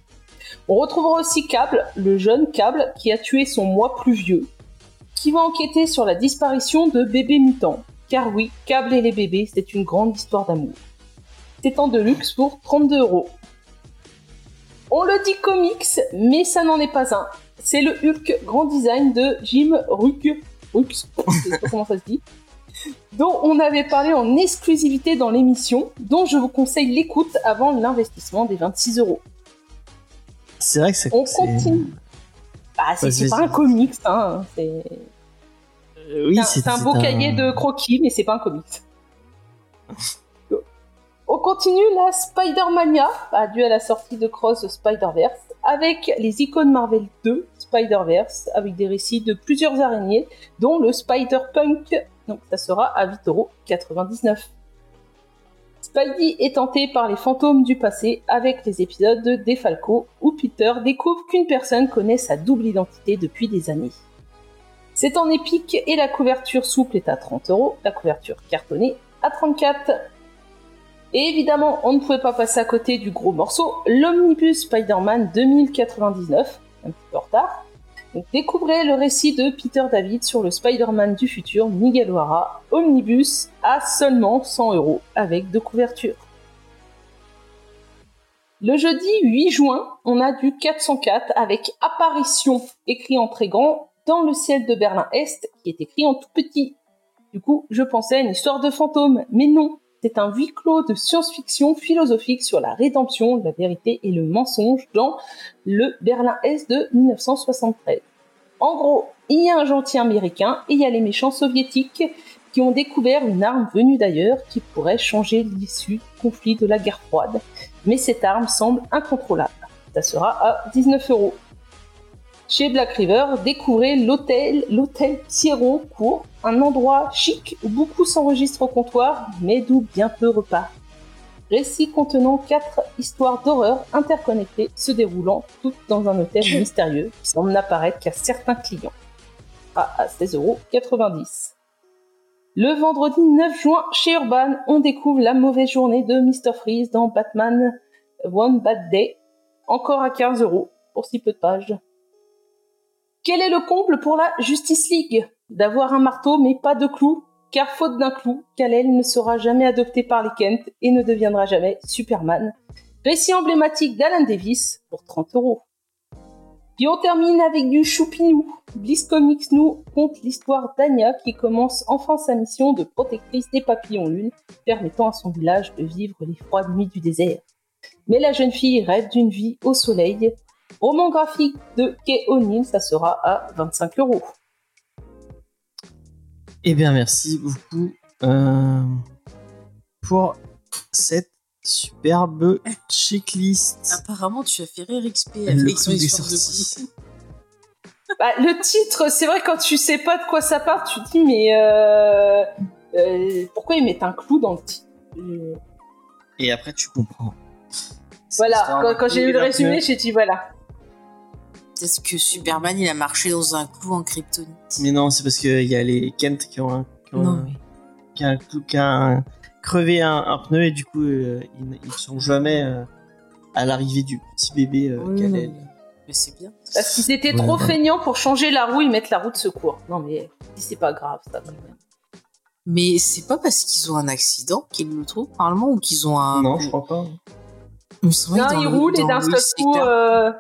On retrouvera aussi Cable, le jeune Cable qui a tué son moi plus vieux, qui va enquêter sur la disparition de bébés mutants. Car oui, Cable et les bébés, c'est une grande histoire d'amour. C'est en deluxe pour 32 euros. On le dit comics, mais ça n'en est pas un. C'est le Hulk grand design de Jim Ruck, comment ça se dit, dont on avait parlé en exclusivité dans l'émission, dont je vous conseille l'écoute avant l'investissement des 26 euros. C'est vrai que c'est. On continue. Bah, c'est pas un comics, hein. C'est Euh, oui, c'est un- c'est un beau cahier de croquis, mais c'est pas un comics. On continue la Spider-Mania, bah, due à la sortie de Cross Spider-Verse, avec les icônes Marvel 2 Spider-Verse, avec des récits de plusieurs araignées, dont le Spider-Punk. Donc ça sera à 8,99€. Spidey est tenté par les fantômes du passé avec les épisodes de Defalco où Peter découvre qu'une personne connaît sa double identité depuis des années. C'est en épique et la couverture souple est à 30 euros, la couverture cartonnée à 34. Et évidemment, on ne pouvait pas passer à côté du gros morceau, l'Omnibus Spider-Man 2099, un petit peu en retard. Découvrez le récit de Peter David sur le Spider-Man du futur, Miguel O'Hara, Omnibus, à seulement 100 euros, avec deux couvertures. Le jeudi 8 juin, on a du 404 avec Apparition, écrit en très grand, dans le ciel de Berlin-Est, qui est écrit en tout petit. Du coup, je pensais à une histoire de fantôme, mais non, c'est un huis clos de science-fiction philosophique sur la rédemption, la vérité et le mensonge dans le Berlin-Est de 1973. En gros, il y a un gentil américain et il y a les méchants soviétiques qui ont découvert une arme venue d'ailleurs qui pourrait changer l'issue du conflit de la guerre froide. Mais cette arme semble incontrôlable. Ça sera à 19 euros. Chez Black River, découvrez l'hôtel, l'hôtel Pierrot Court, un endroit chic où beaucoup s'enregistrent au comptoir, mais d'où bien peu repartent. Récit contenant quatre histoires d'horreur interconnectées se déroulant toutes dans un hôtel mystérieux qui semble n'apparaître qu'à certains clients. Ah, à 16,90€. Le vendredi 9 juin, chez Urban, on découvre la mauvaise journée de Mr. Freeze dans Batman One Bad Day, encore à 15 euros pour si peu de pages. Quel est le comble pour la Justice League D'avoir un marteau mais pas de clous, car faute d'un clou, Kal-El ne sera jamais adopté par les Kent et ne deviendra jamais Superman. Récit emblématique d'Alan Davis pour 30 euros. Puis on termine avec du choupinou. Bliss Comics nous compte l'histoire d'Anya qui commence enfin sa mission de protectrice des papillons lunes, permettant à son village de vivre les froides nuits du désert. Mais la jeune fille rêve d'une vie au soleil Roman graphique de Kay O'Neill, ça sera à 25 euros. Eh bien, merci beaucoup euh, pour cette superbe checklist. Apparemment, tu as fait rire XP Le avec son histoire de. Bah, le titre, c'est vrai, quand tu sais pas de quoi ça parle, tu te dis, mais euh, euh, pourquoi ils mettent un clou dans le titre? Et après, tu comprends. Voilà, quand, quand j'ai lu le résumé, j'ai dit, voilà. Peut-être que Superman, il a marché dans un clou en kryptonite. Mais non, c'est parce qu'il y a les Kent qui ont, un, qui ont, Non, un- mais... qui a un clou- qui a un- crevé un, un pneu et du coup, euh, ils, ils sont jamais euh, à l'arrivée du petit bébé euh, Oui, Kal-El. non, mais- c'est bien. Parce qu'ils étaient Ouais, trop ouais. feignants pour changer la roue, ils mettent la roue de secours. Non, mais c'est pas grave, ça va. Mais c'est pas parce qu'ils ont un accident qu'ils le trouvent, normalement, ou qu'ils ont un. Non, je crois pas. Il me Non, dans ils le- roulent et dans d'un seul coup. euh,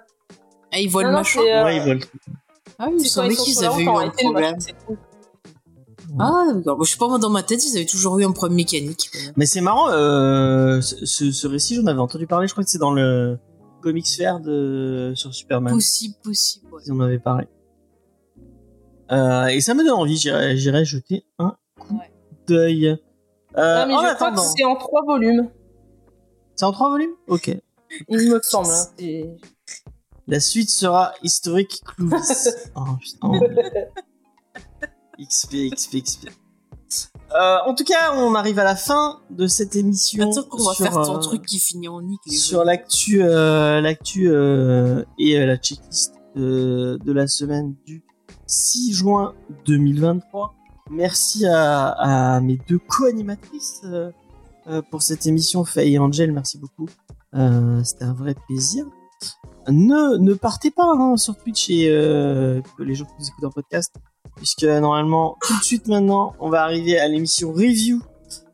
Ah, ils voient non, le machin euh, Ouais, ils volent. Ah oui, il me c'est quand semblait ils sont qu'ils avaient eu un problème. Ah, d'accord. Je sais pas, moi, dans ma tête, ils avaient toujours eu un problème mécanique. Mais c'est marrant, euh, ce, récit, j'en avais entendu parler, je crois que c'est dans le Comics Fair de, sur Superman. Possible, possible, ouais. Ils en avaient parlé. Euh, et ça me donne envie, j'irai jeter un coup Ouais. d'œil. Euh, Non, mais je crois que c'est en trois volumes, c'est en trois volumes? Ok. il me semble. hein. La suite sera historique Clovis. oh putain. XP, XP, XP. Euh, en tout cas, on arrive à la fin de cette émission. Attends qu'on va sur, faire ton euh, truc qui finit en nick. sur l'actu, euh, l'actu et la checklist de, de la semaine du 6 juin 2023. Merci à, à mes deux co-animatrices pour cette émission, Faye et Angel. Merci beaucoup. C'était un vrai plaisir. Ne, ne partez pas hein, sur Twitch et euh, les gens qui nous écoutent en podcast, puisque normalement, tout de suite maintenant, on va arriver à l'émission review,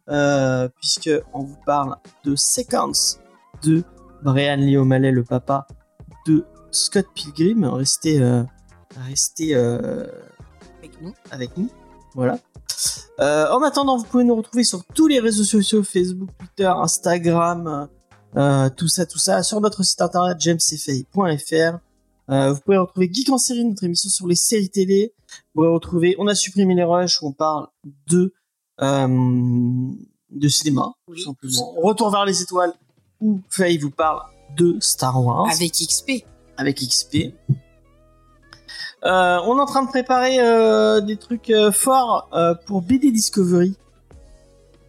euh, puisque on vous parle de séquences de Brian Lee O'Malley, le papa de Scott Pilgrim. Restez, euh, restez euh, Avec nous. avec nous. Voilà. En attendant, vous pouvez nous retrouver sur tous les réseaux sociaux Facebook, Twitter, Instagram, euh, tout ça, tout ça, sur notre site internet jamesfay.fr. Euh, vous pouvez retrouver Geek en série, notre émission sur les séries télé. Vous pouvez retrouver, on a supprimé les rushs où on parle de euh, de cinéma, tout simplement. Retour vers les étoiles où Faye vous parle de Star Wars Avec XP. avec XP. Euh, on est en train de préparer euh, des trucs euh, forts euh, pour BD Discovery.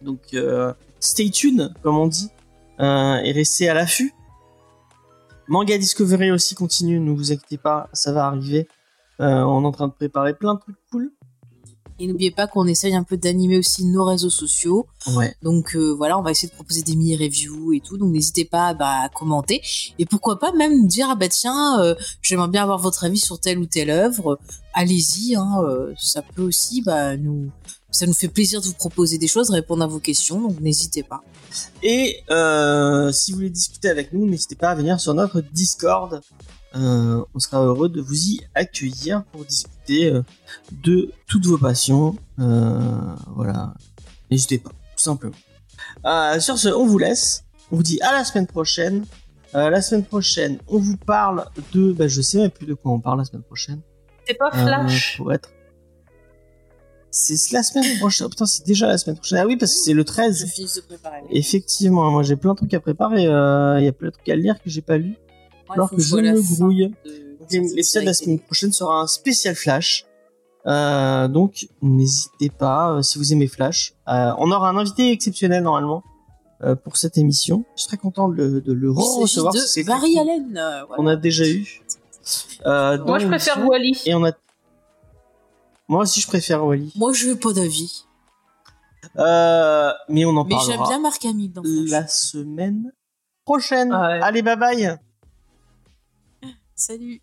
Donc, euh, stay tuned, comme on dit, et restez à l'affût. Manga Discovery aussi continue, ne vous inquiétez pas, ça va arriver. Euh, on est en train de préparer plein de trucs cool. Et n'oubliez pas qu'on essaye un peu d'animer aussi nos réseaux sociaux. Ouais. Donc euh, voilà, on va essayer de proposer des mini-reviews et tout. Donc n'hésitez pas bah, à commenter. Et pourquoi pas même dire, ah bah tiens, euh, j'aimerais bien avoir votre avis sur telle ou telle œuvre. Allez-y, hein, euh, ça peut aussi bah, nous... Ça nous fait plaisir de vous proposer des choses, de répondre à vos questions, donc n'hésitez pas. Et euh, si vous voulez discuter avec nous, n'hésitez pas à venir sur notre Discord. Euh, on sera heureux de vous y accueillir pour discuter euh, de toutes vos passions. Euh, voilà, n'hésitez pas, tout simplement. Euh, sur ce, on vous laisse. On vous dit à la semaine prochaine. Euh, la semaine prochaine, on vous parle de. Bah, je sais même plus de quoi on parle la semaine prochaine. C'est pas Euh, Flash. pour être. C'est la semaine prochaine. Oh, putain, c'est déjà la semaine prochaine. Ah oui, parce que c'est le 13. finis de préparer. Effectivement, moi j'ai plein de trucs à préparer. euh, Il y a plein de trucs à lire que j'ai pas lu. alors que je me grouille. Donc, L'épisode de la semaine prochaine sera un spécial Flash. Euh, donc n'hésitez pas, euh, si vous aimez Flash. Euh, on aura un invité exceptionnel normalement euh, pour cette émission. Je serais content de le, de le Il s'agit recevoir. de parce que c'est Barry Allen. voilà. qu'on a déjà eu. Euh, Moi, je préfère. Wally. Et on a. Moi aussi, je préfère Wally. Moi, je veux pas d'avis. Euh, mais on en Mais j'aime parlera bien Marc Hamill dans la semaine prochaine. Ouais. Allez, bye bye. Salut.